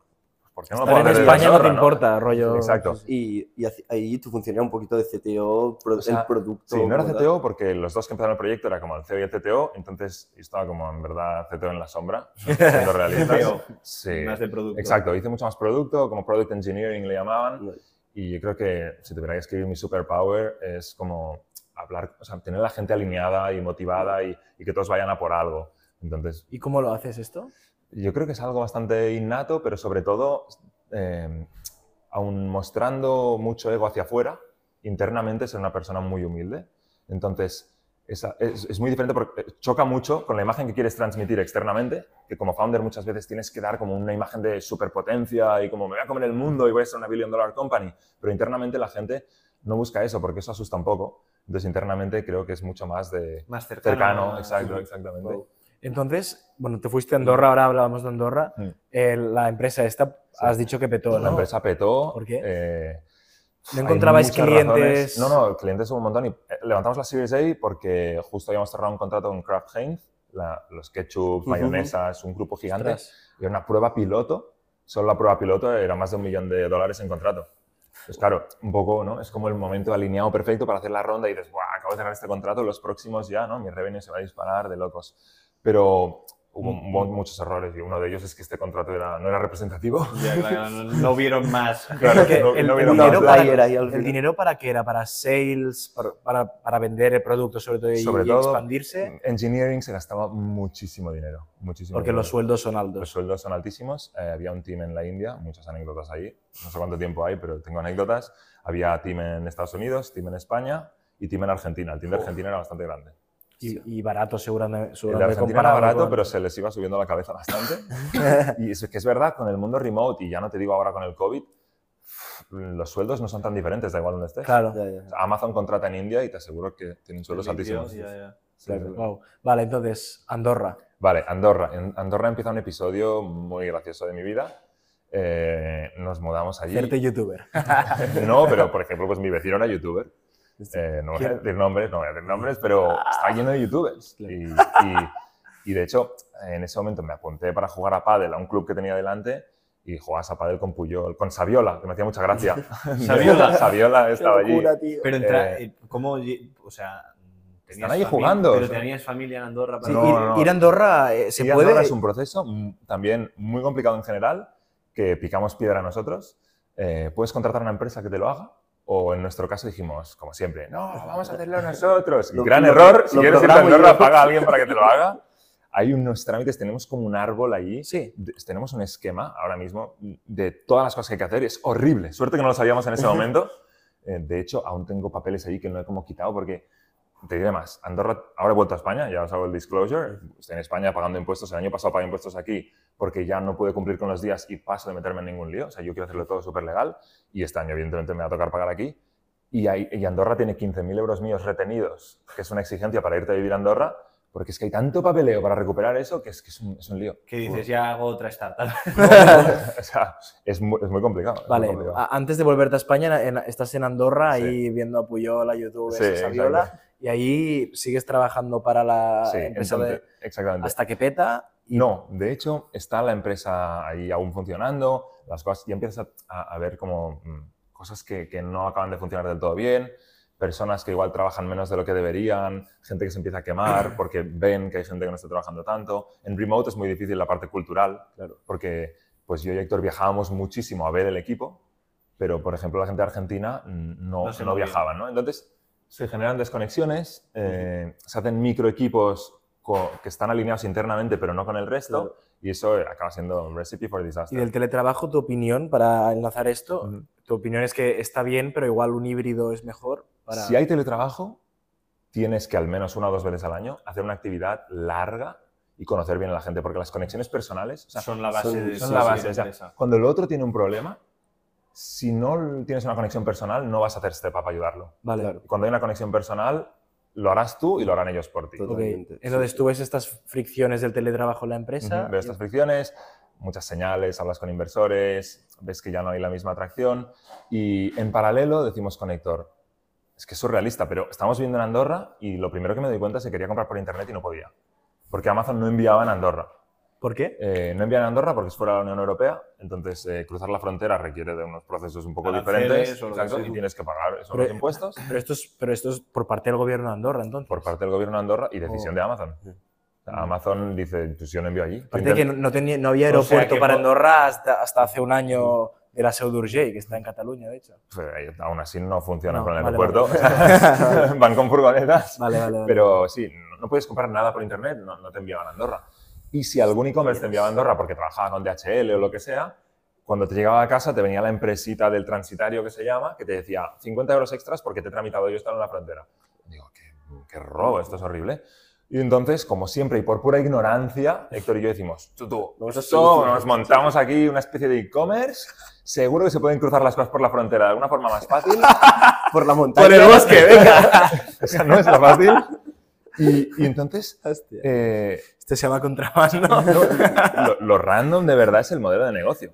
¿por qué no lo puedo en hacer España no te importa, rollo. Exacto. Y, y ahí tu función era un poquito de CTO, pro- O sea, el producto. Sí, no era CTO porque los dos que empezaron el proyecto era como el CEO y el CTO, entonces estaba como en verdad CTO en la sombra, [laughs] siendo realistas. CTO, Sí, Más de producto. exacto, hice mucho más producto, como Product Engineering le llamaban, y yo creo que si tuviera que escribir mi superpower es como hablar, o sea, tener a la gente alineada y motivada y, y que todos vayan a por algo. Entonces, ¿Y cómo lo haces esto? yo creo que es algo bastante innato, pero sobre todo, eh, aun mostrando mucho ego hacia afuera, internamente ser una persona muy humilde. Entonces, esa- es, es muy diferente porque choca mucho con la imagen que quieres transmitir externamente, que como founder muchas veces tienes que dar como una imagen de superpotencia y como me voy a comer el mundo y voy a ser una billion dollar company, pero internamente la gente no busca eso porque eso asusta un poco. Entonces, internamente creo que es mucho más de Más cercano. cercano, exacto, exactamente. Wow. Entonces, bueno, te fuiste a Andorra, ahora hablábamos de Andorra. Mm. Eh, la empresa esta, has dicho que petó, La ¿no? empresa petó. ¿Por qué? eh, ¿No encontrabais clientes? razones. No, no, clientes hubo un montón. Y eh, levantamos la Series A porque justo habíamos cerrado un contrato con Kraft Heinz, la- los ketchup, mayonesas, un grupo gigante. Ostras. Y era una prueba piloto. Solo la prueba piloto era más de un millón de dólares en contrato. Pues claro, un poco, ¿no? Es como el momento alineado perfecto para hacer la ronda y dices, ¡buah! Acabo de cerrar este contrato, los próximos ya, ¿no? Mi revenue se va a disparar de locos. Pero hubo, hubo muchos errores y uno de ellos es que este contrato era, no era representativo. Ya, claro, no, no vieron más. [laughs] Claro, Que no- el, no el vieron dinero más. para, ¿El dinero para qué era? ¿Para sales? ¿Para, para, para vender el producto sobre todo y, Sobre y todo, expandirse? engineering se gastaba muchísimo dinero. Muchísimo Porque los dinero. sueldos son Los altos. sueldos son altísimos. Eh, había un team en la India, muchas anécdotas ahí. No sé cuánto tiempo hay, pero tengo anécdotas. Había team en Estados Unidos, team en España y team en Argentina. El team de Argentina era bastante grande. Y, y barato seguramente, El de seguramente era comparado barato, con- pero se les iba subiendo la cabeza bastante. [laughs] y es que es verdad, con el mundo remote, y ya no te digo ahora con el COVID, los sueldos no son tan diferentes, da igual donde estés. Claro. Ya, ya. Amazon contrata en India y te aseguro que tienen sueldos altísimos. Ya. Sí, sí. Wow. Vale, entonces, Andorra. Vale, Andorra. En Andorra empieza un episodio muy gracioso de mi vida. Eh, nos mudamos allí. Hacerte youtuber. [laughs] no, pero por ejemplo, pues mi vecino era youtuber. Eh, no voy a decir nombres, no voy a decir nombres, pero está lleno de youtubers. Y, y- y, de hecho, en ese momento me apunté para jugar a pádel a un club que tenía delante y jugabas a pádel con Puyol, con Saviola, que me hacía mucha gracia. [laughs] Saviola. [laughs] Saviola estaba allí. locura, tío. Pero entra, Eh, eh, ¿cómo? O sea, tenías Están ahí familia- jugando, Pero o sea. tenías familia en Andorra para Sí, No, ir, no, no. ir a Andorra eh, se Ir a puede. Andorra es un proceso también muy complicado en general, que picamos piedra nosotros. Eh, puedes contratar a una empresa que te lo haga, o en nuestro caso dijimos, como siempre, no, vamos a hacerlo nosotros. Lo- gran lo- error, si quieres ir a yo. paga a alguien para que te lo haga. [laughs] Hay unos trámites, tenemos como un árbol allí. Sí. tenemos un esquema ahora mismo de todas las cosas que hay que hacer. Es horrible. Suerte que no lo sabíamos en ese [laughs] momento. Eh, de hecho, aún tengo papeles allí que no he como quitado porque, te diré más, Andorra, ahora he vuelto a España, ya os hago el disclosure. Estoy en España pagando impuestos. El año pasado pagué impuestos aquí porque ya no pude cumplir con los días y paso de meterme en ningún lío. O sea, yo quiero hacerlo todo súper legal y este año, evidentemente, me va a tocar pagar aquí. Y, hay- y Andorra tiene 15.000 euros míos retenidos, que es una exigencia para irte a vivir a Andorra, porque es que hay tanto papeleo para recuperar eso que es que es un, es un lío. Que dices, ya hago otra startup. [laughs] o sea, es muy, es muy complicado. es muy Vale, complicado. a- antes de volverte a España, en- estás en Andorra, Sí. ahí viendo a Puyol, a YouTube, Sí, a Saviola. Y ahí sigues trabajando para la Sí, empresa entonces, de- exactamente. hasta que peta. y- No, de hecho, está la empresa ahí aún funcionando, las cosas, y empiezas a, ver como mm, cosas que, que no acaban de funcionar del todo bien, personas que igual trabajan menos de lo que deberían, gente que se empieza a quemar [clears throat] porque ven que hay gente que no está trabajando tanto. En remote es muy difícil la parte cultural, porque pues yo y Héctor viajábamos muchísimo a ver el equipo, pero por ejemplo la gente de Argentina no, No se no movía. viajaban, ¿no? Entonces se generan desconexiones, eh, se hacen microequipos que están alineados internamente, pero no con el resto, y eso eh, acaba siendo un recipe for Y disaster. del teletrabajo, tu opinión, para enlazar esto, tu opinión es que está bien, pero igual un híbrido es mejor para... Si hay teletrabajo, tienes que al menos una o dos veces al año hacer una actividad larga y conocer bien a la gente, porque las conexiones personales o sea, son la base son- de son la base. o sea, cuando el otro tiene un problema, si no tienes una conexión personal, no vas a hacer step up a ayudarlo. Vale. Claro. Cuando hay una conexión personal, lo harás tú y lo harán ellos por ti. Total. Ok. Totalmente, sí. Entonces tú ves estas fricciones del teletrabajo en la empresa. Ujú, Ves estas fricciones, muchas señales, hablas con inversores, ves que ya no hay la misma atracción y en paralelo decimos con Héctor, es que es surrealista, pero estamos viviendo en Andorra y lo primero que me doy cuenta es que quería comprar por internet y no podía, porque Amazon no enviaba en Andorra. ¿Por qué? Eh, no envía en Andorra porque es fuera de la Unión Europea, entonces eh, cruzar la frontera requiere de unos procesos un poco Aranceles diferentes exacto, y tienes que pagar esos Pero- impuestos Pero esto, es, pero esto es por parte del gobierno de Andorra, entonces. por parte del gobierno de Andorra y decisión Oh. de Amazon. Amazon dice, pues yo no envío allí. Aparte que no, no tenía, no había O sea, aeropuerto para Andorra hasta, hasta hace un año de la Seu d'Urgell, que está en Cataluña, de hecho. Pues, aún así no funciona No, con el vale, aeropuerto. vale. [laughs] Van con furgonetas. Vale, vale, vale. Pero sí, no, no puedes comprar nada por internet, no, no te enviaban a Andorra. Y si algún e-commerce te enviaba a Andorra porque trabajaba con DHL o lo que sea, cuando te llegaba a casa te venía la empresita del transitario que se llama, que te decía 50 euros extras porque te he tramitado yo estar en la frontera. Digo, qué, qué robo, esto es horrible. Y entonces, como siempre, y por pura ignorancia, Héctor y yo decimos, tú, tú, esto, nos montamos aquí una especie de e-commerce, seguro que se pueden cruzar las cosas por la frontera de alguna forma más fácil. [laughs] Por la montaña. Por el bosque, venga. [laughs] Esa no es la fácil. Y, y entonces, [laughs] Hostia. eh, Este se llama contrabando. [laughs] lo, lo random de verdad es el modelo de negocio.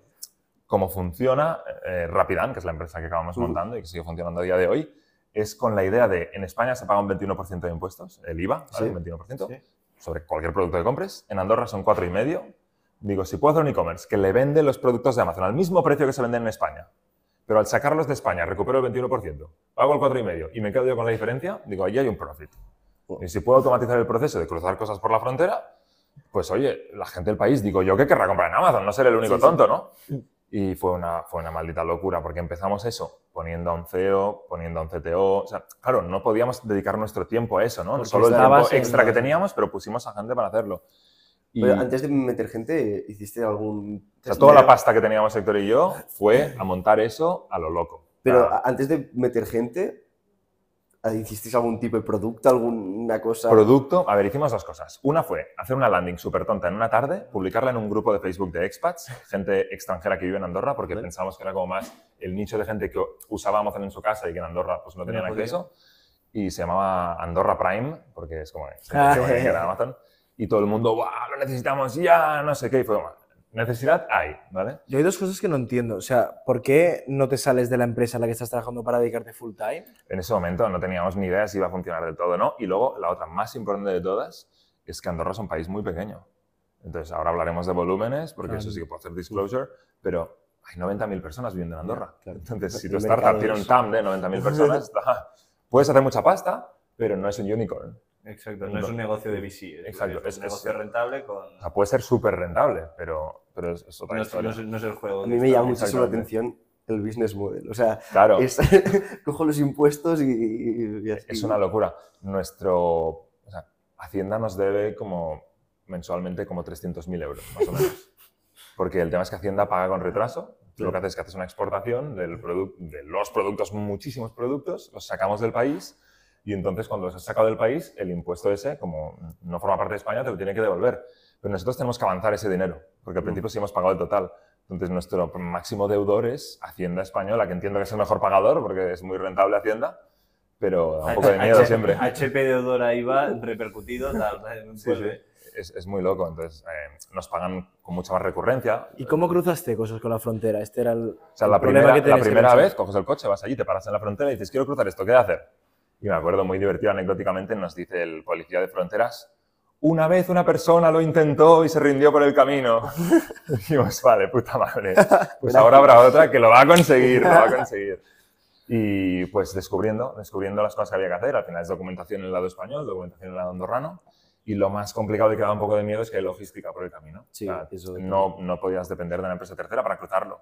Cómo funciona eh, Rapidan, que es la empresa que acabamos Mm. montando y que sigue funcionando a día de hoy, es con la idea de, en España se paga un 21% de impuestos, el IVA, ¿vale? Sí. un 21%, Sí. sobre cualquier producto que compres. En Andorra son 4,5%. Digo, si puedo hacer un e-commerce que le vende los productos de Amazon al mismo precio que se venden en España, pero al sacarlos de España recupero el 21%, pago el 4,5% y me quedo yo con la diferencia, digo, ahí hay un profit. Y si puedo automatizar el proceso de cruzar cosas por la frontera, pues oye, la gente del país, digo yo que querrá comprar en Amazon, no seré el único Sí, tonto, ¿no? Y fue una, fue una maldita locura, porque empezamos eso, poniendo a un CEO, poniendo a un CTO. O sea, claro, no podíamos dedicar nuestro tiempo a eso, ¿no? Porque Solo el tiempo extra que teníamos, pero pusimos a gente para hacerlo. Y Pero antes de meter gente, ¿hiciste algún o sea, toda la pasta que teníamos Héctor y yo fue a montar eso a lo loco. Pero O sea, a- antes de meter gente, ¿hicisteis algún tipo de producto, alguna cosa? Producto, a ver, hicimos dos cosas. Una fue hacer una landing súper tonta en una tarde, publicarla en un grupo de Facebook de expats, gente extranjera que vive en Andorra, porque Vale. pensábamos que era como más el nicho de gente que usaba Amazon en su casa y que en Andorra pues no tenían acceso. Y se llamaba Andorra Prime, porque es como Ah. de Amazon. Y todo el mundo, ¡guau! Lo necesitamos ya, no sé qué. Y fue como, necesidad hay, ¿vale? Yo hay dos cosas que no entiendo. O sea, ¿por qué no te sales de la empresa en la que estás trabajando para dedicarte full time? En ese momento no teníamos ni idea si iba a funcionar del todo o no. Y luego, la otra más importante de todas es que Andorra es un país muy pequeño. Entonces, ahora hablaremos de volúmenes, porque Claro. eso sí que puedo hacer disclosure, pero hay 90.000 personas viviendo en Andorra. claro. Entonces, si tu startup tiene un TAM de 90.000 personas, [laughs] puedes hacer mucha pasta, pero no es un unicorn. Exacto, no es un negocio de VC. es Exacto, es- un negocio es- rentable con... O sea, puede ser súper rentable, pero, pero es, es otra No es, historia. no es- no es el juego. A mí me llama muchísimo la atención el business model. O sea, Claro. es, [laughs] cojo los impuestos y, y así. Es una locura. Nuestro, o sea, Hacienda nos debe como mensualmente como 300.000 euros, más o menos. [laughs] Porque el tema es que Hacienda paga con retraso. Tú Lo que haces es que haces una exportación del de los productos, muchísimos productos, los sacamos del país y entonces cuando los has sacado del país, el impuesto ese, como no forma parte de España, te lo tiene que devolver. Pero nosotros tenemos que avanzar ese dinero, porque al principio sí hemos pagado el total. Entonces nuestro máximo deudor es Hacienda Española, que entiendo que es el mejor pagador porque es muy rentable Hacienda, pero da un poco de miedo H- siempre. HP de Odora IVA repercutido, tal, Sí, sí. Es, es muy loco. Entonces, eh, nos pagan con mucha más recurrencia. ¿Y cómo cruzaste cosas con la frontera? Este era el, O sea, el la problema primera, que la que primera pensar. vez coges el coche, vas allí, te paras en la frontera y dices, quiero cruzar esto, ¿qué de hacer? Y me acuerdo muy divertido anecdóticamente, nos dice el policía de fronteras, una vez una persona lo intentó y se rindió por el camino. Y [laughs] dijimos, vale, puta madre. Pues ahora habrá otra que lo va a conseguir, lo va a [laughs] conseguir. Y pues descubriendo, descubriendo las cosas que había que hacer. Al final es documentación en el lado español, documentación en el lado andorrano. Y lo más complicado y que da un poco de miedo es que hay logística por el camino. Sí, O sea, eso- no, no podías depender de una empresa tercera para cruzarlo.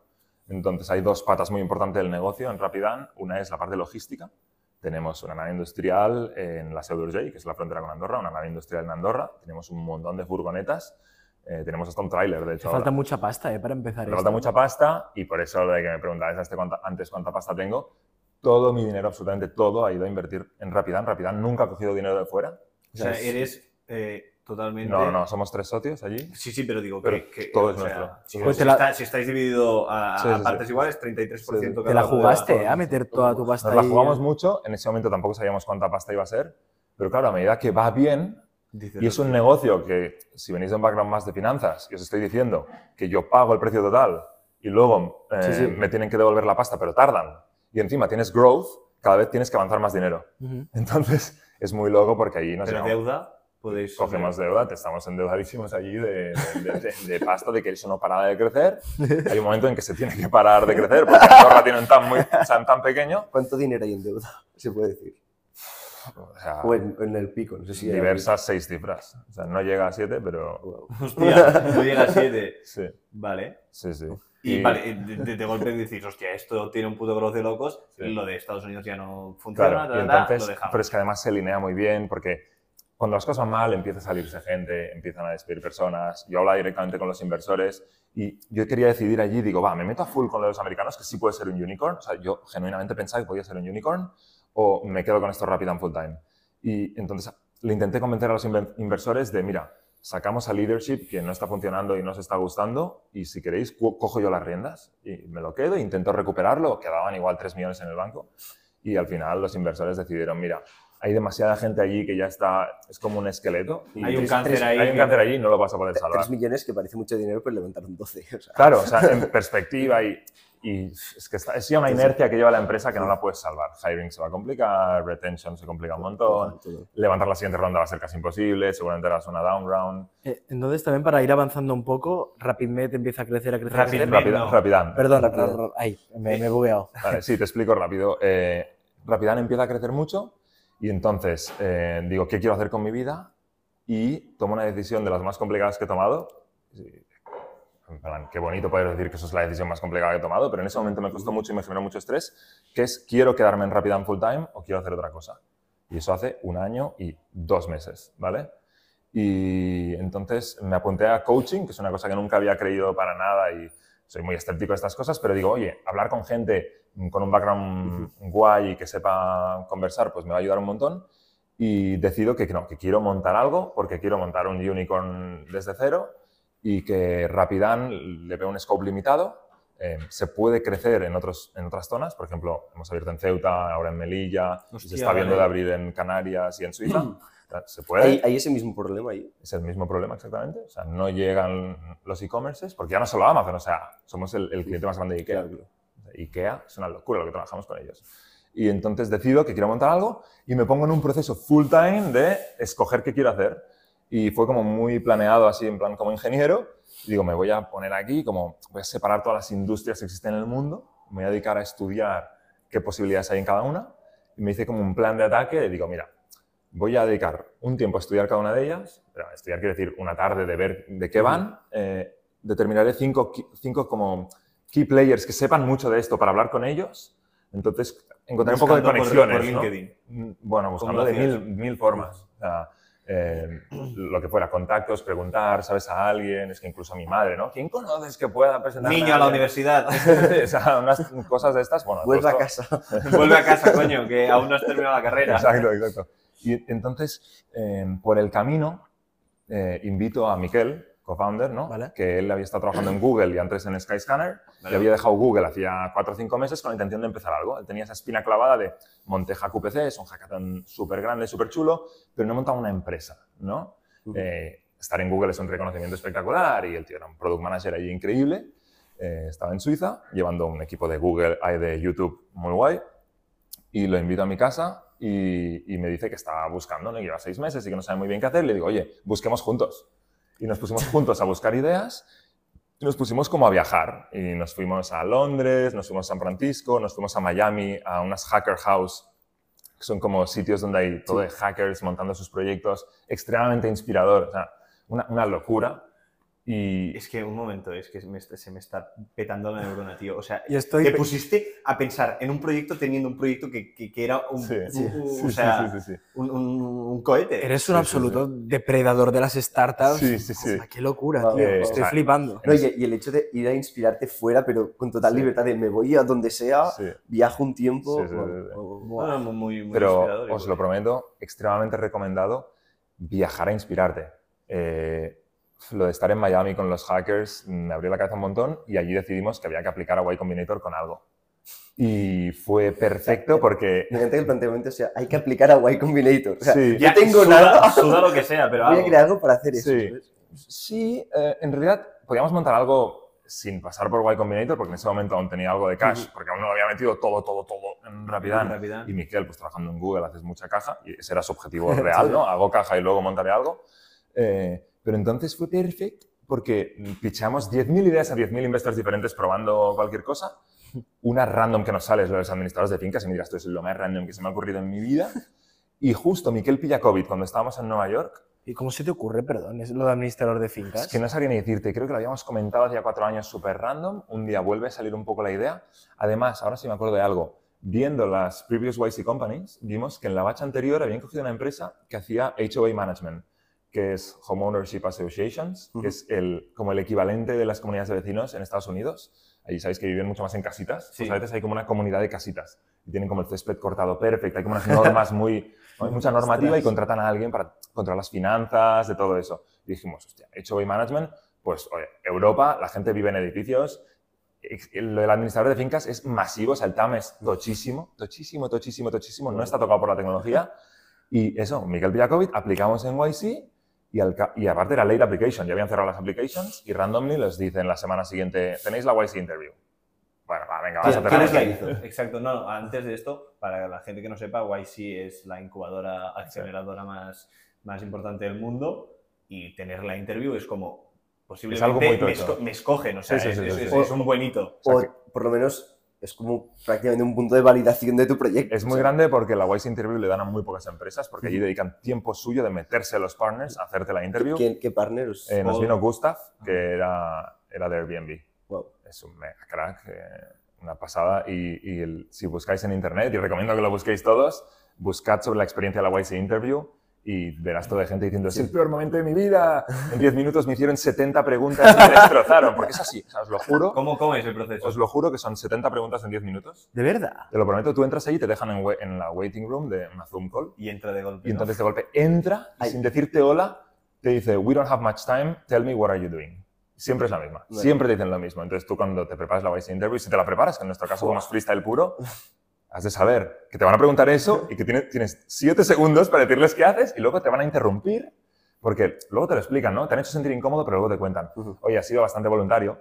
Entonces hay dos patas muy importantes del negocio en Rapidan. Una es la parte logística, Tenemos una nave industrial en la Seu d'Urgell, que es la frontera con Andorra, una nave industrial en Andorra. Tenemos un montón de furgonetas. eh, tenemos hasta un tráiler, de hecho. Te falta ahora. mucha pasta ¿eh? para empezar Me falta mucha pasta y por eso lo de que me preguntabas este cuánta- antes cuánta pasta tengo, todo mi dinero, absolutamente todo, ha ido a invertir en Rapidan. Rapidan nunca ha cogido dinero de fuera. O sea, es- eres eh, totalmente... No, no, no, somos tres socios allí. Sí, sí, pero digo Pero que, que- todo o es sea, nuestro. Si, Pues si la- está- si estáis dividido a, Sí, a sí, partes sí. iguales, 33% Sí, sí. cada Te la jugaste ¿eh? a meter toda tu pasta Nos la ahí. jugamos mucho, en ese momento tampoco sabíamos cuánta pasta iba a ser, pero claro, a medida que va bien, Dices, y es un negocio que, si venís de un background más de finanzas, y os estoy diciendo que yo pago el precio total y luego eh, Sí, sí. me tienen que devolver la pasta, pero tardan, y encima tienes growth, cada vez tienes que avanzar más dinero. Ujú. Entonces, es muy loco porque nos Pero llevamos- deuda, podéis... cogemos deuda, te estamos endeudadísimos allí de, de, de- de pasta, de que eso no para de crecer. Hay un momento en que se tiene que parar de crecer porque Andorra tiene un TAM muy, tan pequeño. ¿Cuánto dinero hay en deuda? Se puede decir. O sea, O en, en el pico, no sé si hay- diversas seis cifras. O sea, no llega a siete, pero Wow. Hostia, no llega a 7. sí, Vale. sí, sí. Y, vale, de, de- de golpe decís, hostia, esto tiene un puto growth de locos, Sí. lo de Estados Unidos ya no funciona, Claro, y ta, ta, entonces, lo dejamos. pero es que además se alinea muy bien porque cuando las cosas van mal empieza a salirse gente, empiezan a despedir personas, yo hablaba directamente con los inversores y yo quería decidir allí, digo, va, me meto a full con los americanos, que sí puede ser un unicorn, o sea, yo genuinamente pensaba que podía ser un unicorn, o me quedo con esto rápido en full time. Y entonces le intenté convencer a los inversores de, mira, sacamos a leadership que no está funcionando y no os está gustando y si queréis co- cojo yo las riendas y me lo quedo, intento recuperarlo, quedaban igual 3 millones en el banco y al final los inversores decidieron, mira, hay demasiada gente allí que ya está, es como un esqueleto. y Hay un tres- cáncer tres- ahí Hay un cáncer allí y no lo vas a poder salvar. 3 millones, que parece mucho dinero, pero levantaron 12. O sea, Claro, o sea, en [laughs] perspectiva y, y es que está, es ya una inercia que lleva la empresa que no la puedes salvar. Hiring se va a complicar, retention se complica un montón, levantar la siguiente ronda va a ser casi imposible, seguramente harás una down round. Eh, entonces, también para ir avanzando un poco, RapidMed empieza a crecer, a crecer, a Rapid crecer. Med. Rapid, no. Rapidan. Perdón, Rapidan. ra- ra- ay, me, me he bugueado. Vale, sí, te explico rápido. Eh, Rapidan empieza a crecer mucho y entonces eh, digo, ¿qué quiero hacer con mi vida? Y tomo una decisión de las más complicadas que he tomado. En plan, qué bonito poder decir que eso es la decisión más complicada que he tomado, pero en ese momento me costó mucho y me generó mucho estrés, que es, ¿quiero quedarme en Rapidan full time o quiero hacer otra cosa? Y eso hace un año y dos meses, ¿vale? Y entonces me apunté a coaching, que es una cosa que nunca había creído para nada y soy muy escéptico de estas cosas, pero digo, oye, hablar con gente con un background guay y que sepa conversar, pues me va a ayudar un montón. Y decido que no, que quiero montar algo porque quiero montar un unicorn desde cero y que Rapidan le veo un scope limitado. eh, se puede crecer en, otros, en otras zonas, por ejemplo, hemos abierto en Ceuta, ahora en Melilla, y se Hostia, está viendo de abrir en Canarias y en Suiza. [clears throat] Se puede. ¿Hay, hay ese mismo problema ahí. Es el mismo problema exactamente. O sea, no llegan los e-commerces, porque ya no solo Amazon, o sea, somos el, el cliente más grande de IKEA. Claro, IKEA es una locura lo que trabajamos con ellos. Y entonces decido que quiero montar algo y me pongo en un proceso full time de escoger qué quiero hacer. Y fue como muy planeado así, en plan como ingeniero. Y digo, me voy a poner aquí, como voy a separar todas las industrias que existen en el mundo, me voy a dedicar a estudiar qué posibilidades hay en cada una. Y me hice como un plan de ataque y digo, mira, voy a dedicar un tiempo a estudiar cada una de ellas. Pero estudiar quiere decir una tarde de ver de qué van. Eh, determinaré cinco, cinco como key players que sepan mucho de esto para hablar con ellos. Entonces, encontré un poco de por- conexiones. por ¿no? LinkedIn. Mm, Bueno, buscando ¿Cómo de mil, mil formas. O sea, eh, lo que fuera, contactos, preguntar, ¿sabes a alguien? Es que incluso a mi madre, ¿no? ¿Quién conoces que pueda presentar? Niño a la universidad. [laughs] o sea, unas cosas de estas, bueno. Vuelve a casa. [laughs] Vuelve a casa, coño, que aún no has terminado la carrera. Exacto, exacto. Y entonces, eh, por el camino, eh, invito a Miquel, co-founder, ¿no? Vale. que él había estado trabajando en Google y antes en Skyscanner, Vale. y había dejado Google hacía cuatro o cinco meses con la intención de empezar algo. Él tenía esa espina clavada de monté QPC, es un hackathon súper grande, súper chulo, pero no he montado una empresa, ¿no? Eh, estar en Google es un reconocimiento espectacular y el tío era un product manager allí increíble. Eh, estaba en Suiza llevando un equipo de Google, de YouTube muy guay y lo invito a mi casa y, y me dice que está buscando, ¿no? que lleva seis meses y que no sabe muy bien qué hacer. Le digo, oye, busquemos juntos. Y nos pusimos [laughs] juntos a buscar ideas y nos pusimos como a viajar. Y nos fuimos a Londres, nos fuimos a San Francisco, nos fuimos a Miami, a unas hacker house, que son como sitios donde hay todo de hackers montando sus proyectos, extremadamente inspirador, o sea, una, una locura. Y Es que un momento, es que me se me está petando la neurona, tío. O sea, [laughs] Y estoy te pusiste a pensar en un proyecto teniendo un proyecto que, que- que era un, un- cohete. Eres un Sí, sí, absoluto depredador de las startups. Sí, sí, sí. ¡Qué locura, tío! Eh, Estoy o sea, flipando. No, y, y el hecho de ir a inspirarte fuera, pero con total Sí. libertad de me voy a donde sea, Sí. viajo un tiempo. Sí, sí, wow, sí, sí. wow, wow. Bueno, muy, muy, Pero inspirador, os lo prometo, extremadamente recomendado viajar a inspirarte. Eh, lo de estar en Miami con los hackers me abrió la cabeza un montón y allí decidimos que había que aplicar a Y Combinator con algo. Y fue perfecto porque... Me encanta que el planteamiento sea, hay que aplicar a Y Combinator. O sea, Sí. yo Ya, tengo suda, nada, Suda lo que sea, pero voy a algo. crear algo para hacer eso. Sí. ¿sabes? Sí, eh, en realidad podíamos montar algo sin pasar por Y Combinator porque en ese momento aún tenía algo de cash, porque aún no había metido todo, todo, todo en Rapidan. Rapidan. Y Miquel, pues trabajando en Google, haces mucha caja y ese era su objetivo [laughs] real, ¿no? Hago caja y luego montaré algo. Eh, pero entonces fue perfecto porque pichamos 10.000 ideas a 10.000 investors diferentes probando cualquier cosa. Una random que nos sale es lo de los administradores de fincas y me dirás, esto es lo más random que se me ha ocurrido en mi vida. Y justo Miquel pilla COVID cuando estábamos en Nueva York. ¿Y cómo se te ocurre, perdón, es lo de administrador de fincas? Es que no sabría ni decirte, creo que lo habíamos comentado hace cuatro años súper random. Un día vuelve a salir un poco la idea. Además, ahora sí me acuerdo de algo. Viendo las previous YC companies, vimos que en la batch anterior habían cogido una empresa que hacía HOA management, que es Home Ownership Associations, que es el, como el equivalente de las comunidades de vecinos en Estados Unidos. Allí sabéis que viven mucho más en casitas. Sí. Pues a veces hay como una comunidad de casitas y tienen como el césped cortado perfecto. Hay como unas normas muy... [laughs] Hay mucha normativa y contratan a alguien para controlar las finanzas, de todo eso. Y dijimos, hostia, HOA management, pues oye, Europa, la gente vive en edificios. Lo del administrador de fincas es masivo, o sea, el TAM es tochísimo, tochísimo, tochísimo, tochísimo, no está tocado por la tecnología. Y eso, Miguel Pillakovic, aplicamos en YC y, al ca- y aparte era late application, ya habían cerrado las applications y randomly les dicen la semana siguiente, tenéis la YC interview. Bueno, va, venga, vamos a ¿Quién tener es la hizo? Exacto, no, antes de esto, para la gente que no sepa, YC es la incubadora, aceleradora más, más importante del mundo y tener la interview es como posiblemente algo muy me, tocho. esco- me escogen, o sea, Sí, sí, es, sí, es- sí, es- sí. es un buen hito. O por lo menos es como prácticamente un punto de validación de tu proyecto. Es muy O sea, grande porque la YC Interview le dan a muy pocas empresas porque allí dedican tiempo suyo de meterse a los partners a hacerte la interview. ¿Qué, qué partners? Eh, nos Oh. vino Gustav, que era, era de Airbnb. Wow. Es un mega crack, eh, una pasada. Y, y el- si buscáis en internet, y recomiendo que lo busquéis todos, buscad sobre la experiencia de la YC Interview y verás toda gente diciendo, es el peor momento de mi vida. En 10 minutos me hicieron 70 preguntas y me [laughs] destrozaron. Porque es así, o sea, os lo juro. ¿Cómo, ¿Cómo es el proceso? Os lo juro que son 70 preguntas en 10 minutos. ¿De verdad? Te lo prometo, tú entras ahí y te dejan en, en la waiting room de una Zoom call. Y entra de golpe. Y entonces de golpe entra y sin decirte hola, te dice, we don't have much time, tell me what are you doing. Siempre es la misma, Vale. siempre te dicen lo mismo. Entonces tú cuando te preparas la YC interview, si te la preparas, que en nuestro caso como es freestyle puro, has de saber que te van a preguntar eso [laughs] y que tienes, tienes siete segundos para decirles qué haces y luego te van a interrumpir porque luego te lo explican, ¿no? Te han hecho sentir incómodo, pero luego te cuentan, oye, ha sido bastante voluntario.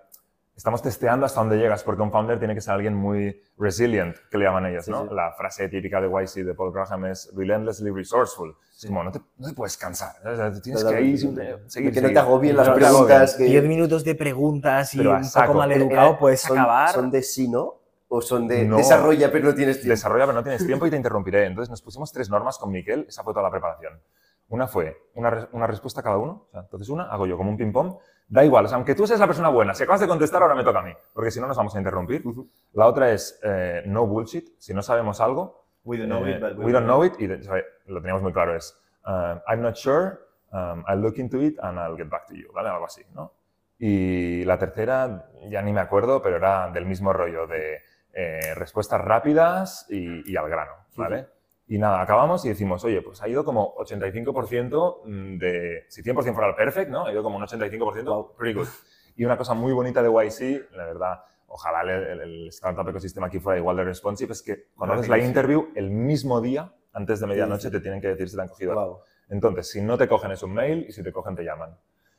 Estamos testeando hasta dónde llegas, porque un founder tiene que ser alguien muy resilient, que le llaman ellos, Sí, ¿no? sí. La frase típica de YC de Paul Graham es relentlessly resourceful. Es como, no te, no te puedes cansar, o sea, tú tienes que ahí siempre seguir. que no te agobien las preguntas. Que... 10 minutos de preguntas y Pero un saco. poco mal Eh, educado, eh, puedes son, acabar. ¿Son de sí, no? ¿O son de No. desarrolla pero no tienes tiempo? Desarrolla, pero no tienes tiempo y te interrumpiré. Entonces nos pusimos tres normas con Miquel, esa fue toda la preparación. Una fue una, una respuesta a cada uno, o sea, entonces una hago yo como un ping-pong, da igual, o sea, aunque tú seas la persona buena, si acabas de contestar ahora me toca a mí, porque si no nos vamos a interrumpir. Ujú. La otra es eh, no bullshit, si no sabemos algo, We don't know eh, it, but we don't know it, y de- o sea, lo teníamos muy claro, es um, I'm not sure, um, I'll look into it and I'll get back to you, ¿vale? Algo así, ¿no? Y la tercera, ya ni me acuerdo, pero era del mismo rollo, de eh, respuestas rápidas y, y al grano, ¿vale? Y nada, acabamos y decimos, oye, pues ha ido como 85% de, si 100% fuera el perfect, ¿no? Ha ido como un 85%, Wow. pretty good. Y una cosa muy bonita de YC, la verdad, ojalá el, el- el startup ecosistema aquí fuera igual de responsive, es que cuando haces la interview, el mismo día, antes de medianoche, te tienen que decir si te han cogido. Wow. Entonces, si no te cogen es un mail y si te cogen te llaman.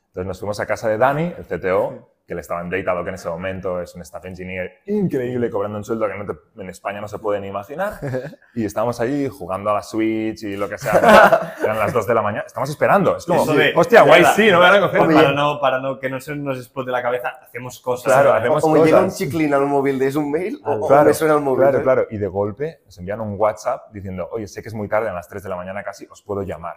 Entonces nos fuimos a casa de Dani, el CTO, que le estaba en Datadog que en ese momento es un staff engineer increíble, cobrando un sueldo que no te- en España no se puede ni imaginar. [laughs] Y estábamos allí jugando a la Switch y lo que sea. [laughs] Eran las 2 de la mañana. Estamos esperando. Es como, de- hostia, guay, verdad, sí, no me van a coger. Para no, para no que no se nos explote la cabeza, hacemos cosas. Claro, hacemos O me llega un cosas. chiclín al móvil de es un mail o, o Claro, me suena el móvil. Claro, ¿sabes? claro. Y de golpe nos envían un WhatsApp diciendo, oye, sé que es muy tarde, a las 3 de la mañana casi, os puedo llamar.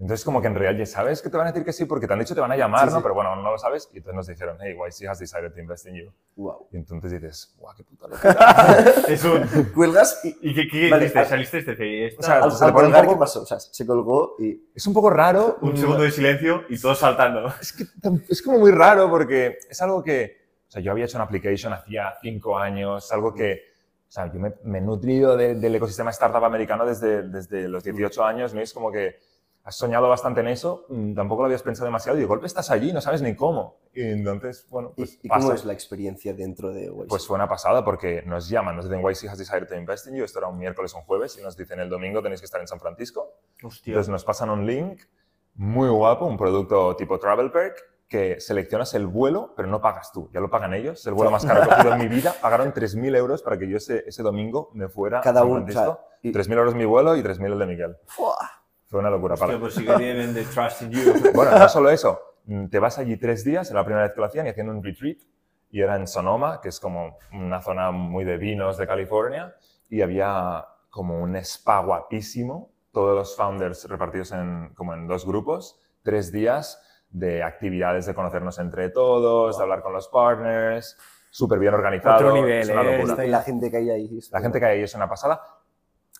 Entonces, como que en realidad ya sabes que te van a decir que sí porque te han dicho que te van a llamar, Sí, ¿no? sí. Pero bueno, no lo sabes. Y entonces nos dijeron, hey, YC has decided to invest in you. Wow. Y entonces dices, guau, qué puta locura. [laughs] Es un... Cuelgas y ¿Y qué, qué Vale, ¿Saliste de fiesta? O sea, al, se al colgar, ¿qué pasó? O sea, se colgó y... es un poco raro. un segundo de silencio y todos saltando. Es que es como muy raro porque es algo que, o sea, yo había hecho una application hacía cinco años, algo que, o sea, yo me, me he nutrido de- del ecosistema startup americano desde, desde los 18 años, ¿no? Y es como que has soñado bastante en eso, mm, tampoco lo habías pensado demasiado y de golpe estás allí, no sabes ni cómo. Y entonces, bueno, ¿Y, pues y cómo pasa. es la experiencia dentro de YC? Pues fue una pasada porque nos llaman, nos dicen YC has decided to invest in you, esto era un miércoles o un jueves, y nos dicen el domingo tenéis que estar en San Francisco. Hostia. Entonces nos pasan un link muy guapo, un producto tipo Travel Perk, que seleccionas el vuelo, pero no pagas tú, ya lo pagan ellos. Es el vuelo más caro que he cogido en mi vida. Pagaron 3.000 euros para que yo ese, ese domingo me fuera Cada a San uno, o sea, y- 3.000 euros mi vuelo y 3.000 el de Miguel. ¡Fua! Fue una locura. Hostia, Para... pues sí que tienen de trust in you. [laughs] Bueno, no solo eso. mm, Te vas allí tres días, era la primera vez que lo hacían, y haciendo un retreat. Y era en Sonoma, que es como una zona muy de vinos de California. Y había como un spa guapísimo. Todos los founders repartidos en, como en dos grupos. Tres días de actividades de conocernos entre todos, de hablar con los partners. Súper bien organizado. Otro nivel, es una ¿eh? Y la gente que hay ahí. La gente que hay ahí es una pasada.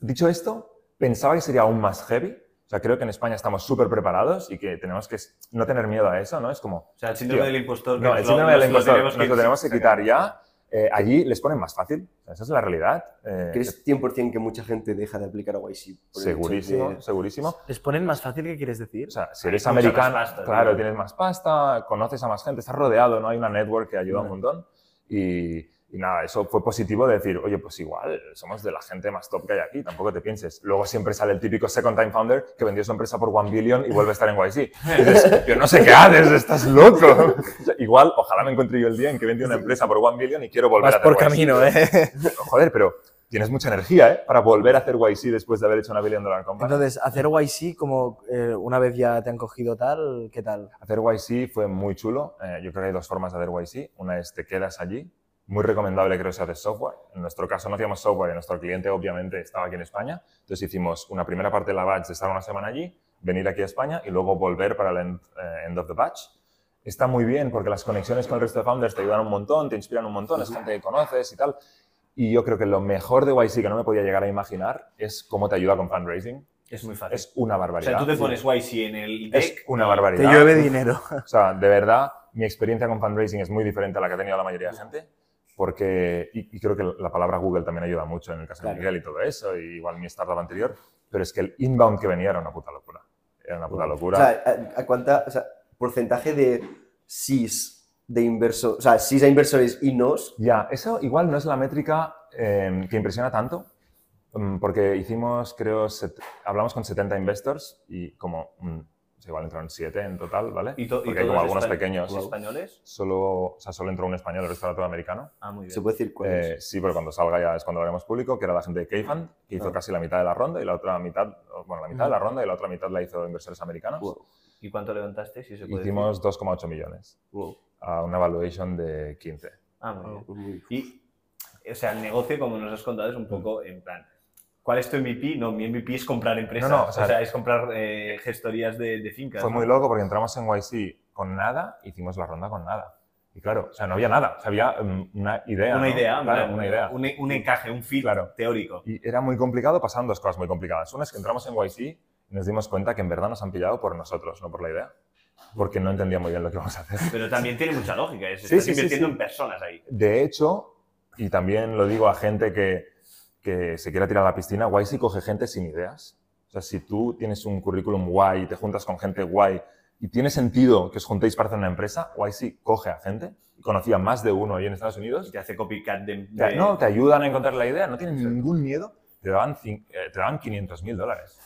Dicho esto, pensaba que sería aún más heavy. O sea, creo que en España estamos súper preparados y que tenemos que no tener miedo a eso, ¿no? Es como... O sea, el síndrome Tío, del impostor. No, nos el lo- síndrome del impostor tenemos nos lo tenemos que quitar ya. Eh, allí les ponen más fácil. Esa es la realidad. Eh, ¿Crees 100% que mucha gente deja de aplicar a YC? segurísimo, de- segurísimo. ¿Les ponen más fácil? ¿Qué quieres decir? O sea, si eres americano, pasta, claro, tío. tienes más pasta, conoces a más gente, estás rodeado, ¿no? Hay una network que ayuda un montón. Y, y nada, eso fue positivo de decir, oye, pues igual, somos de la gente más top que hay aquí, tampoco te pienses. Luego siempre sale el típico second time founder que vendió su empresa por one billion y vuelve a estar en YC. Y dices, [laughs] yo no sé qué haces, estás loco. [laughs] Igual, ojalá me encuentre yo el día en que vendí una empresa por one billion y quiero volver Vas a hacer por YC. camino, ¿eh? Joder, pero tienes mucha energía, ¿eh? Para volver a hacer YC después de haber hecho una billion dollar company. Entonces, hacer YC, como eh, una vez ya te han cogido tal, ¿qué tal? Hacer YC fue muy chulo. Eh, yo creo que hay dos formas de hacer YC. Una es te quedas allí. Muy recomendable creo si haces software. En nuestro caso no hacíamos software y nuestro cliente obviamente estaba aquí en España. Entonces hicimos una primera parte de la batch de estar una semana allí, venir aquí a España y luego volver para el end, eh, end of the batch. Está muy bien porque las conexiones con el resto de founders te ayudan un montón, te inspiran un montón, es gente que conoces y tal. Y yo creo que lo mejor de YC que no me podía llegar a imaginar es cómo te ayuda con fundraising. Es muy fácil. Es una o barbaridad. sea, tú te pones YC en el Es deck. una Te barbaridad. llueve dinero. O sea, de verdad, mi experiencia con fundraising es muy diferente a la que ha tenido la mayoría de gente, porque, y, y creo que la palabra Google también ayuda mucho en el caso Claro. de Miguel y todo eso, y igual mi startup anterior, pero es que el inbound que venía era una puta locura. Era una puta O locura. sea, ¿a, a cuánta, o sea, porcentaje de SIS de inversores, o sea, SIS a inversores y nos? Ya, eso igual no es la métrica eh, que impresiona tanto, mm, porque hicimos, creo, set- hablamos con 70 investors y como, mm, o sea, igual entraron 7 en total, ¿vale? Y, to- y porque hay como algunos pequeños. españoles. Solo, o sea, solo entró un español, el resto era todo americano. Ah, muy bien. ¿Se puede decir cuál Eh, es? sí, pero cuando salga ya es cuando lo haremos público, que era la gente de K-Fund, que hizo Ah. casi la mitad de la ronda y la otra mitad, bueno, la mitad de la ronda y la otra mitad la hizo inversores americanos. Wow, ¿Y cuánto levantaste? Si se puede Hicimos 2,8 millones wow. a una valuation de 15. decir? Ah, muy bien. Pues muy- Y, o sea, el negocio, como nos has contado, es un poco en plan, ¿cuál es tu MVP? No, mi MVP es comprar empresas. No, no, o o, sea, sea, es comprar eh, gestorías de, de fincas. Fue ¿no? muy loco porque entramos en YC con nada, hicimos la ronda con nada. Y claro, o sea, no había nada, o sea, había mm, una idea. Una ¿no? idea, Claro, vale, una idea. Un, un encaje, un fit Claro. teórico. Y era muy complicado, pasaron dos cosas muy complicadas. Una es que entramos en YC y nos dimos cuenta que en verdad nos han pillado por nosotros, no por la idea. Porque no entendía muy bien lo que íbamos a hacer. Pero también tiene mucha lógica. Es, Sí, estás sí, sí, invirtiendo sí. en personas ahí. De hecho, y también lo digo a gente que, que se quiera tirar a la piscina, YC coge gente sin ideas. O sea, si tú tienes un currículum guay y te juntas con gente guay y tiene sentido que os juntéis para hacer una empresa, YC coge a gente. Conocía más de uno ahí en Estados Y Unidos. te hace copycat de... De- no, te ayudan a encontrar la idea, no tienen ningún miedo. Te daban, eh, te daban 500 mil dólares.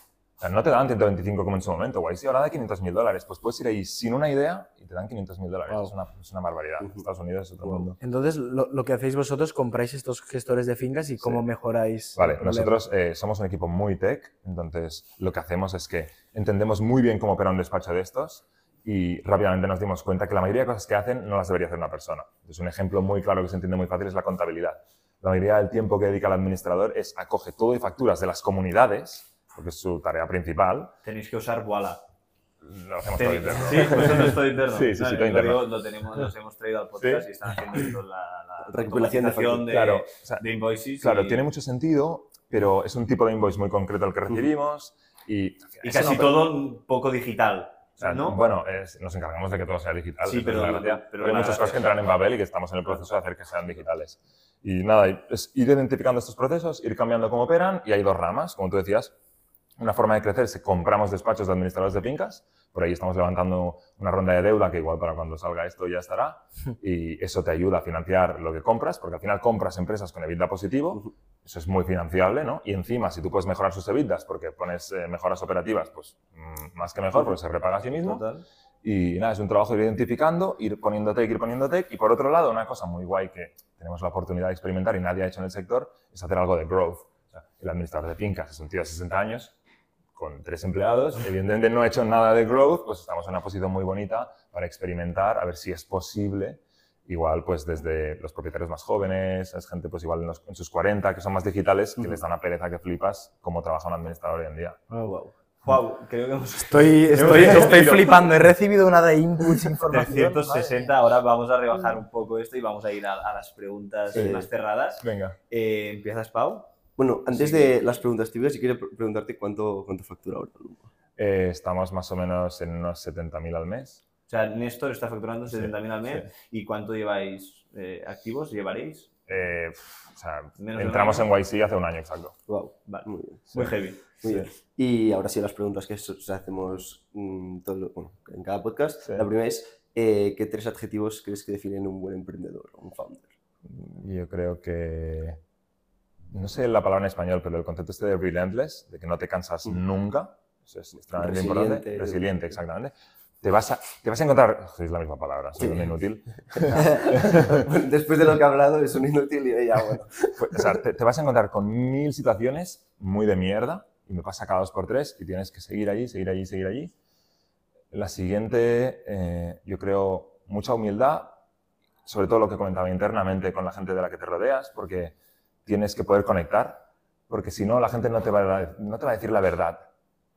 Sea, no te daban 125 como en su momento. YC ahora da 500 mil dólares. Pues puedes ir ahí sin una idea y te dan 500 mil dólares. Wow. Es, una, es una barbaridad. Ujú. Estados Unidos es otro mundo. Entonces, lo, lo que hacéis vosotros, compráis estos gestores de fincas y cómo Sí. mejoráis. Vale, nosotros eh, somos un equipo muy tech, entonces lo que hacemos es que entendemos muy bien cómo opera un despacho de estos y rápidamente nos dimos cuenta que la mayoría de cosas que hacen no las debería hacer una persona. Entonces, un ejemplo muy claro que se entiende muy fácil es la contabilidad. La mayoría del tiempo que dedica el administrador es acoge todo y facturas de las comunidades, porque es su tarea principal, Tenéis que usar Voila. lo hacemos todo interno. Sí, vosotros todo interno. [laughs] Sí, sí, sí, todo lo interno. digo, lo tenemos, los hemos traído al podcast Sí. y están haciendo la, la [laughs] Recopilación de de, Claro, o sea, de invoices. Claro, y, tiene mucho sentido, pero es un tipo de invoice muy concreto el que recibimos y... y casi no- todo un poco digital. o sea, ¿no? Bueno, es- nos encargamos de que todo sea digital. Sí, pero- la gracia. pero hay la- muchas cosas que entran en Babel y que estamos en el proceso de hacer que sean digitales. Y nada, es ir identificando estos procesos, ir cambiando cómo operan y hay dos ramas, como tú decías. Una forma de crecer que compramos despachos de administradores de fincas. Por ahí estamos levantando una ronda de deuda que igual para cuando salga esto ya estará. [laughs] Y eso te ayuda a financiar lo que compras, porque al final compras empresas con EBITDA positivo. Eso es muy financiable, ¿no? Y encima, si tú puedes mejorar sus EBITDAs porque pones eh, mejoras operativas, pues mm, más que mejor, porque se repaga a sí mismo. Total. Y nada, es un trabajo ir identificando, ir poniendo tech, ir poniendo tech. Y por otro lado, una cosa muy guay que tenemos la oportunidad de experimentar y nadie ha hecho en el sector es hacer algo de growth. O sea, el administrador de fincas es un tío de 60 años con tres empleados. Evidentemente no ha hecho nada de growth, pues estamos en una posición muy bonita para experimentar, a ver si es posible. Igual, pues desde los propietarios más jóvenes, es gente pues igual en, los- en sus 40, que son más digitales, que les da una pereza que flipas cómo trabaja un administrador hoy en día. Oh, wow. Wow, creo que hemos Estoy, [laughs] estoy, estoy flipando, he recibido una de inputs, información. 360, ahora vamos a rebajar un poco esto y vamos a ir a, a las preguntas Sí. más cerradas. Venga. Eh, ¿Empiezas, Pau? Bueno, antes Sí. de las preguntas típicas, si quiero pre- preguntarte cuánto, cuánto factura ahora. Eh, estamos más o menos en unos 70.000 al mes. O sea, Néstor está facturando Sí, 70.000 al mes. ¿Y cuánto lleváis eh, activos? ¿Llevaréis? Eh, o sea, Menos entramos en YC hace un año exacto. Wow, Vale. muy bien. Muy heavy. Muy bien. Y ahora sí, las preguntas que hacemos mm, todo lo- bueno, en cada podcast. Sí. La primera es, eh, ¿qué tres adjetivos crees que definen un buen emprendedor o un founder? Yo creo que, no sé la palabra en español, pero el concepto este de relentless, de que no te cansas Mm. nunca, eso es extremadamente Resiliente. importante. Resiliente, exactamente. Te vas a, te vas a encontrar, es la misma palabra, soy Sí. un inútil. [laughs] Después de lo que he hablado, es un inútil y ya, bueno. Pues, o sea, te, te vas a encontrar con mil situaciones muy de mierda y me pasa cada dos por tres y tienes que seguir allí, seguir allí, seguir allí. La siguiente, eh, yo creo, mucha humildad, sobre todo lo que comentaba internamente con la gente de la que te rodeas, porque tienes que poder conectar, porque si no, la gente no te va a, no te va a decir la verdad.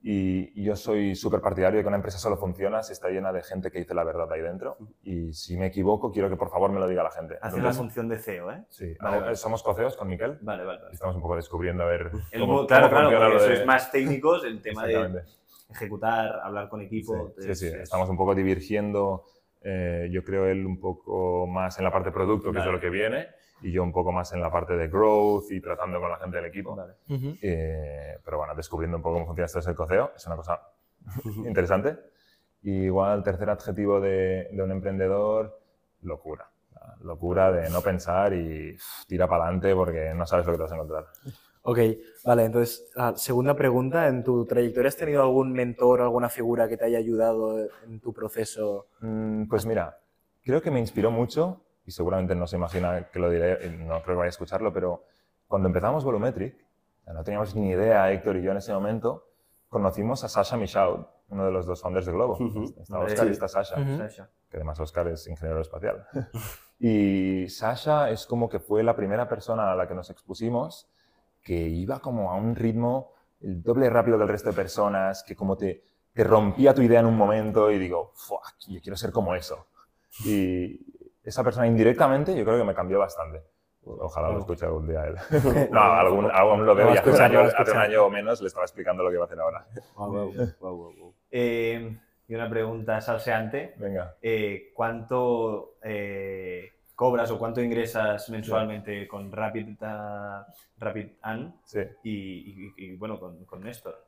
Y, y yo soy súper partidario de que una empresa solo funciona si está llena de gente que dice la verdad ahí dentro. Y si me equivoco, quiero que por favor me lo diga la gente. Hace la función de CEO, ¿eh? Sí, Vale, vale. somos coceos con Miquel. Vale, vale. vale. Estamos un poco descubriendo a ver El cómo, mo- claro, cómo claro, porque de... sois más técnicos, el tema de ejecutar, hablar con equipo. Sí, es- sí, sí. es- Estamos un poco divirgiendo. eh, yo creo él un poco más en la parte producto, que es de lo que viene, y yo un poco más en la parte de growth y tratando con la gente del equipo. Vale. Eh, pero bueno, descubriendo un poco cómo funciona esto es el coceo, es una cosa [laughs] interesante. Y igual el tercer adjetivo de, de un emprendedor, locura. La Locura de no pensar y tira para adelante porque no sabes lo que te vas a encontrar. Ok, vale, entonces, la segunda pregunta, ¿en tu trayectoria has tenido algún mentor o alguna figura que te haya ayudado en tu proceso? Mm, Pues mira, creo que me inspiró mucho, y seguramente no se imagina que lo diré, y no creo que vaya a escucharlo, pero cuando empezamos Volumetric, no teníamos ni idea, Héctor y yo en ese momento, conocimos a Sasha Michaud, uno de los dos founders de Globo. Ujú. Está Vale. Oscar y Sí. está Sasha, Ujú. Sasha. que además Oscar es ingeniero espacial. [laughs] y Sasha es como que fue la primera persona a la que nos expusimos que iba como a un ritmo el doble rápido que el resto de personas, que como te, te rompía tu idea en un momento y digo, fuck, yo quiero ser como eso. Y esa persona indirectamente yo creo que me cambió bastante. Ojalá lo escuche algún día él. [laughs] no, algún, aún lo veo Lo va y a hace un, año, hace un o menos le estaba explicando lo que va a hacer ahora. Wow, wow, wow, wow, wow. Eh, y una pregunta salseante. Venga. eh, ¿Cuánto eh, cobras o cuánto ingresas mensualmente con Rapid, Rapid An Sí. y, y- y, bueno, con, con Néstor?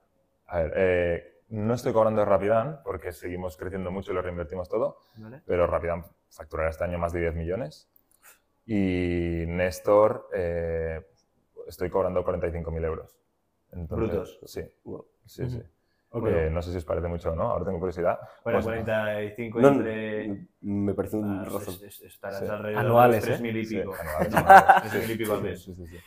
A ver, eh, no estoy cobrando de Rapidan porque seguimos creciendo mucho y lo reinvertimos todo, ¿Vale? pero Rapidan facturará este año más de 10 millones. Y Néstor, eh, estoy cobrando 45.000 euros. Entonces, ¿Brutos? Sí, Wow. sí, sí. Ok. Eh, no sé si os parece mucho o no, ahora tengo curiosidad. Bueno, Pues, 45 No, entre... me parece un ah, razón. es- es- estarás Sí. alrededor Anuales, de ¿eh? 3.000 y sí, pico. anuales, [laughs] Tres anuales. mil y pico al Sí, mes. sí, sí, sí.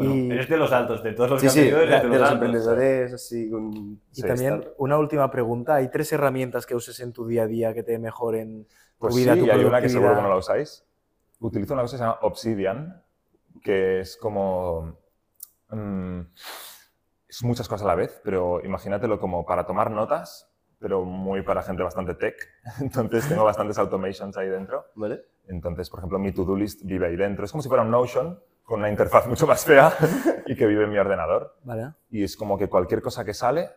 Bueno, Y- eres de los altos, de todos los Sí, que sí, de, de de los los altos. emprendedores así con... Y Sí, también estar- una última pregunta, ¿hay tres herramientas que uses en tu día a día que te mejoren tu Pues vida, sí, tu y hay una que seguro que no la usáis. Utilizo una cosa que se llama Obsidian, que es como... mm, es muchas cosas a la vez, pero imagínatelo como para tomar notas, pero muy para gente bastante tech. [laughs] Entonces tengo bastantes automations ahí dentro. ¿Vale? Entonces, por ejemplo, mi to-do list vive ahí dentro. Es como si fuera un Notion con una interfaz mucho más fea [laughs] y que vive en mi ordenador. Vale. Y es como que cualquier cosa que sale,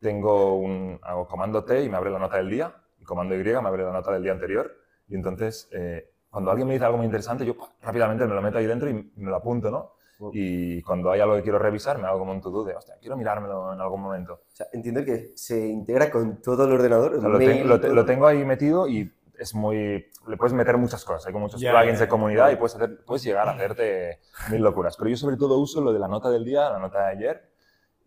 tengo un, hago comando T y me abre la nota del día, y comando Y me abre la nota del día anterior. Y entonces, eh, cuando alguien me dice algo muy interesante, yo rápidamente me lo meto ahí dentro y me lo apunto, ¿no? Y cuando hay algo que quiero revisar, me hago como un to-do de, hostia, quiero mirármelo en algún momento. O sea, entiendo que se integra con todo el ordenador. O sea, lo, ten- lo lo tengo ahí metido y es muy... Le puedes meter muchas cosas, hay como muchos Ya, plugins ya, de comunidad y puedes, hacer, puedes llegar a hacerte mil locuras. Pero yo sobre todo uso lo de la nota del día, la nota de ayer,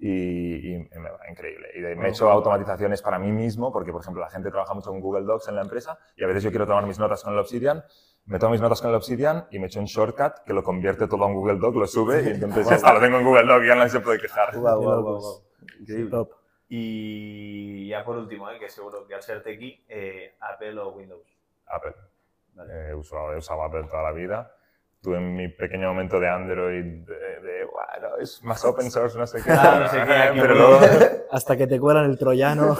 y, y me va increíble. Y de- me he hecho automatizaciones para mí mismo, porque por ejemplo la gente trabaja mucho en Google Docs en la empresa y a veces yo quiero tomar mis notas con el Obsidian, me tomo mis notas con el Obsidian y me echo un shortcut que lo convierte todo a un Google Doc, lo sube y entonces ya está, lo tengo en Google Doc y ya nadie se puede quejar. Guau, locos. guau, guau. Increíble. Top. Y ya por último, eh, que seguro que al ser tequi, eh, Apple o Windows. Apple. Eh, he, usado, he usado Apple toda la vida. Tuve mi pequeño momento de Android de, de, bueno, es más open source, no sé qué. Ah, no sé qué, aquí pero voy. luego [laughs] Hasta que te cuelan el troyano.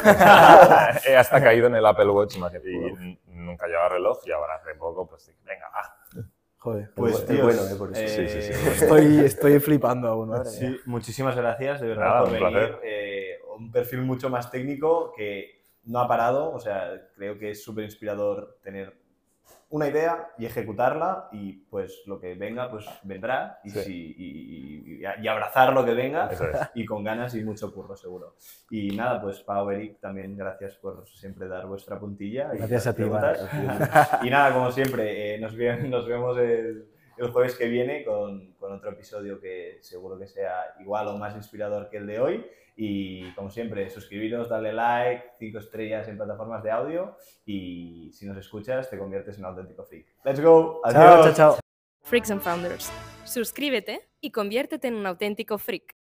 he [laughs] hasta caído en el Apple Watch imagínate, y nunca llevaba reloj y ahora hace poco pues venga, va. Joder. Pues Es tíos, bueno, eh, por eso. Sí, sí, sí. [laughs] eh, Estoy, estoy flipando aún, madre Sí, mía. muchísimas gracias de verdad Nada, por un venir. placer. Eh, un perfil mucho más técnico que no ha parado. O sea, creo que es súper inspirador tener una idea y ejecutarla y pues lo que venga, pues vendrá y, Sí. si- y- y- y abrazar lo que venga es. [laughs] y con ganas y mucho curro seguro. Y nada, pues Pau, Eric, también gracias por siempre dar vuestra puntilla. y Gracias a ti. [laughs] Y nada, como siempre, eh, nos, ve- nos vemos el, el jueves que viene con, con otro episodio que seguro que sea igual o más inspirador que el de hoy. Y como siempre, suscribiros, darle like, 5 estrellas en plataformas de audio y si nos escuchas te conviertes en un auténtico freak. ¡Let's go! Chao, chao, chao. Freaks and Founders. Suscríbete y conviértete en un auténtico freak.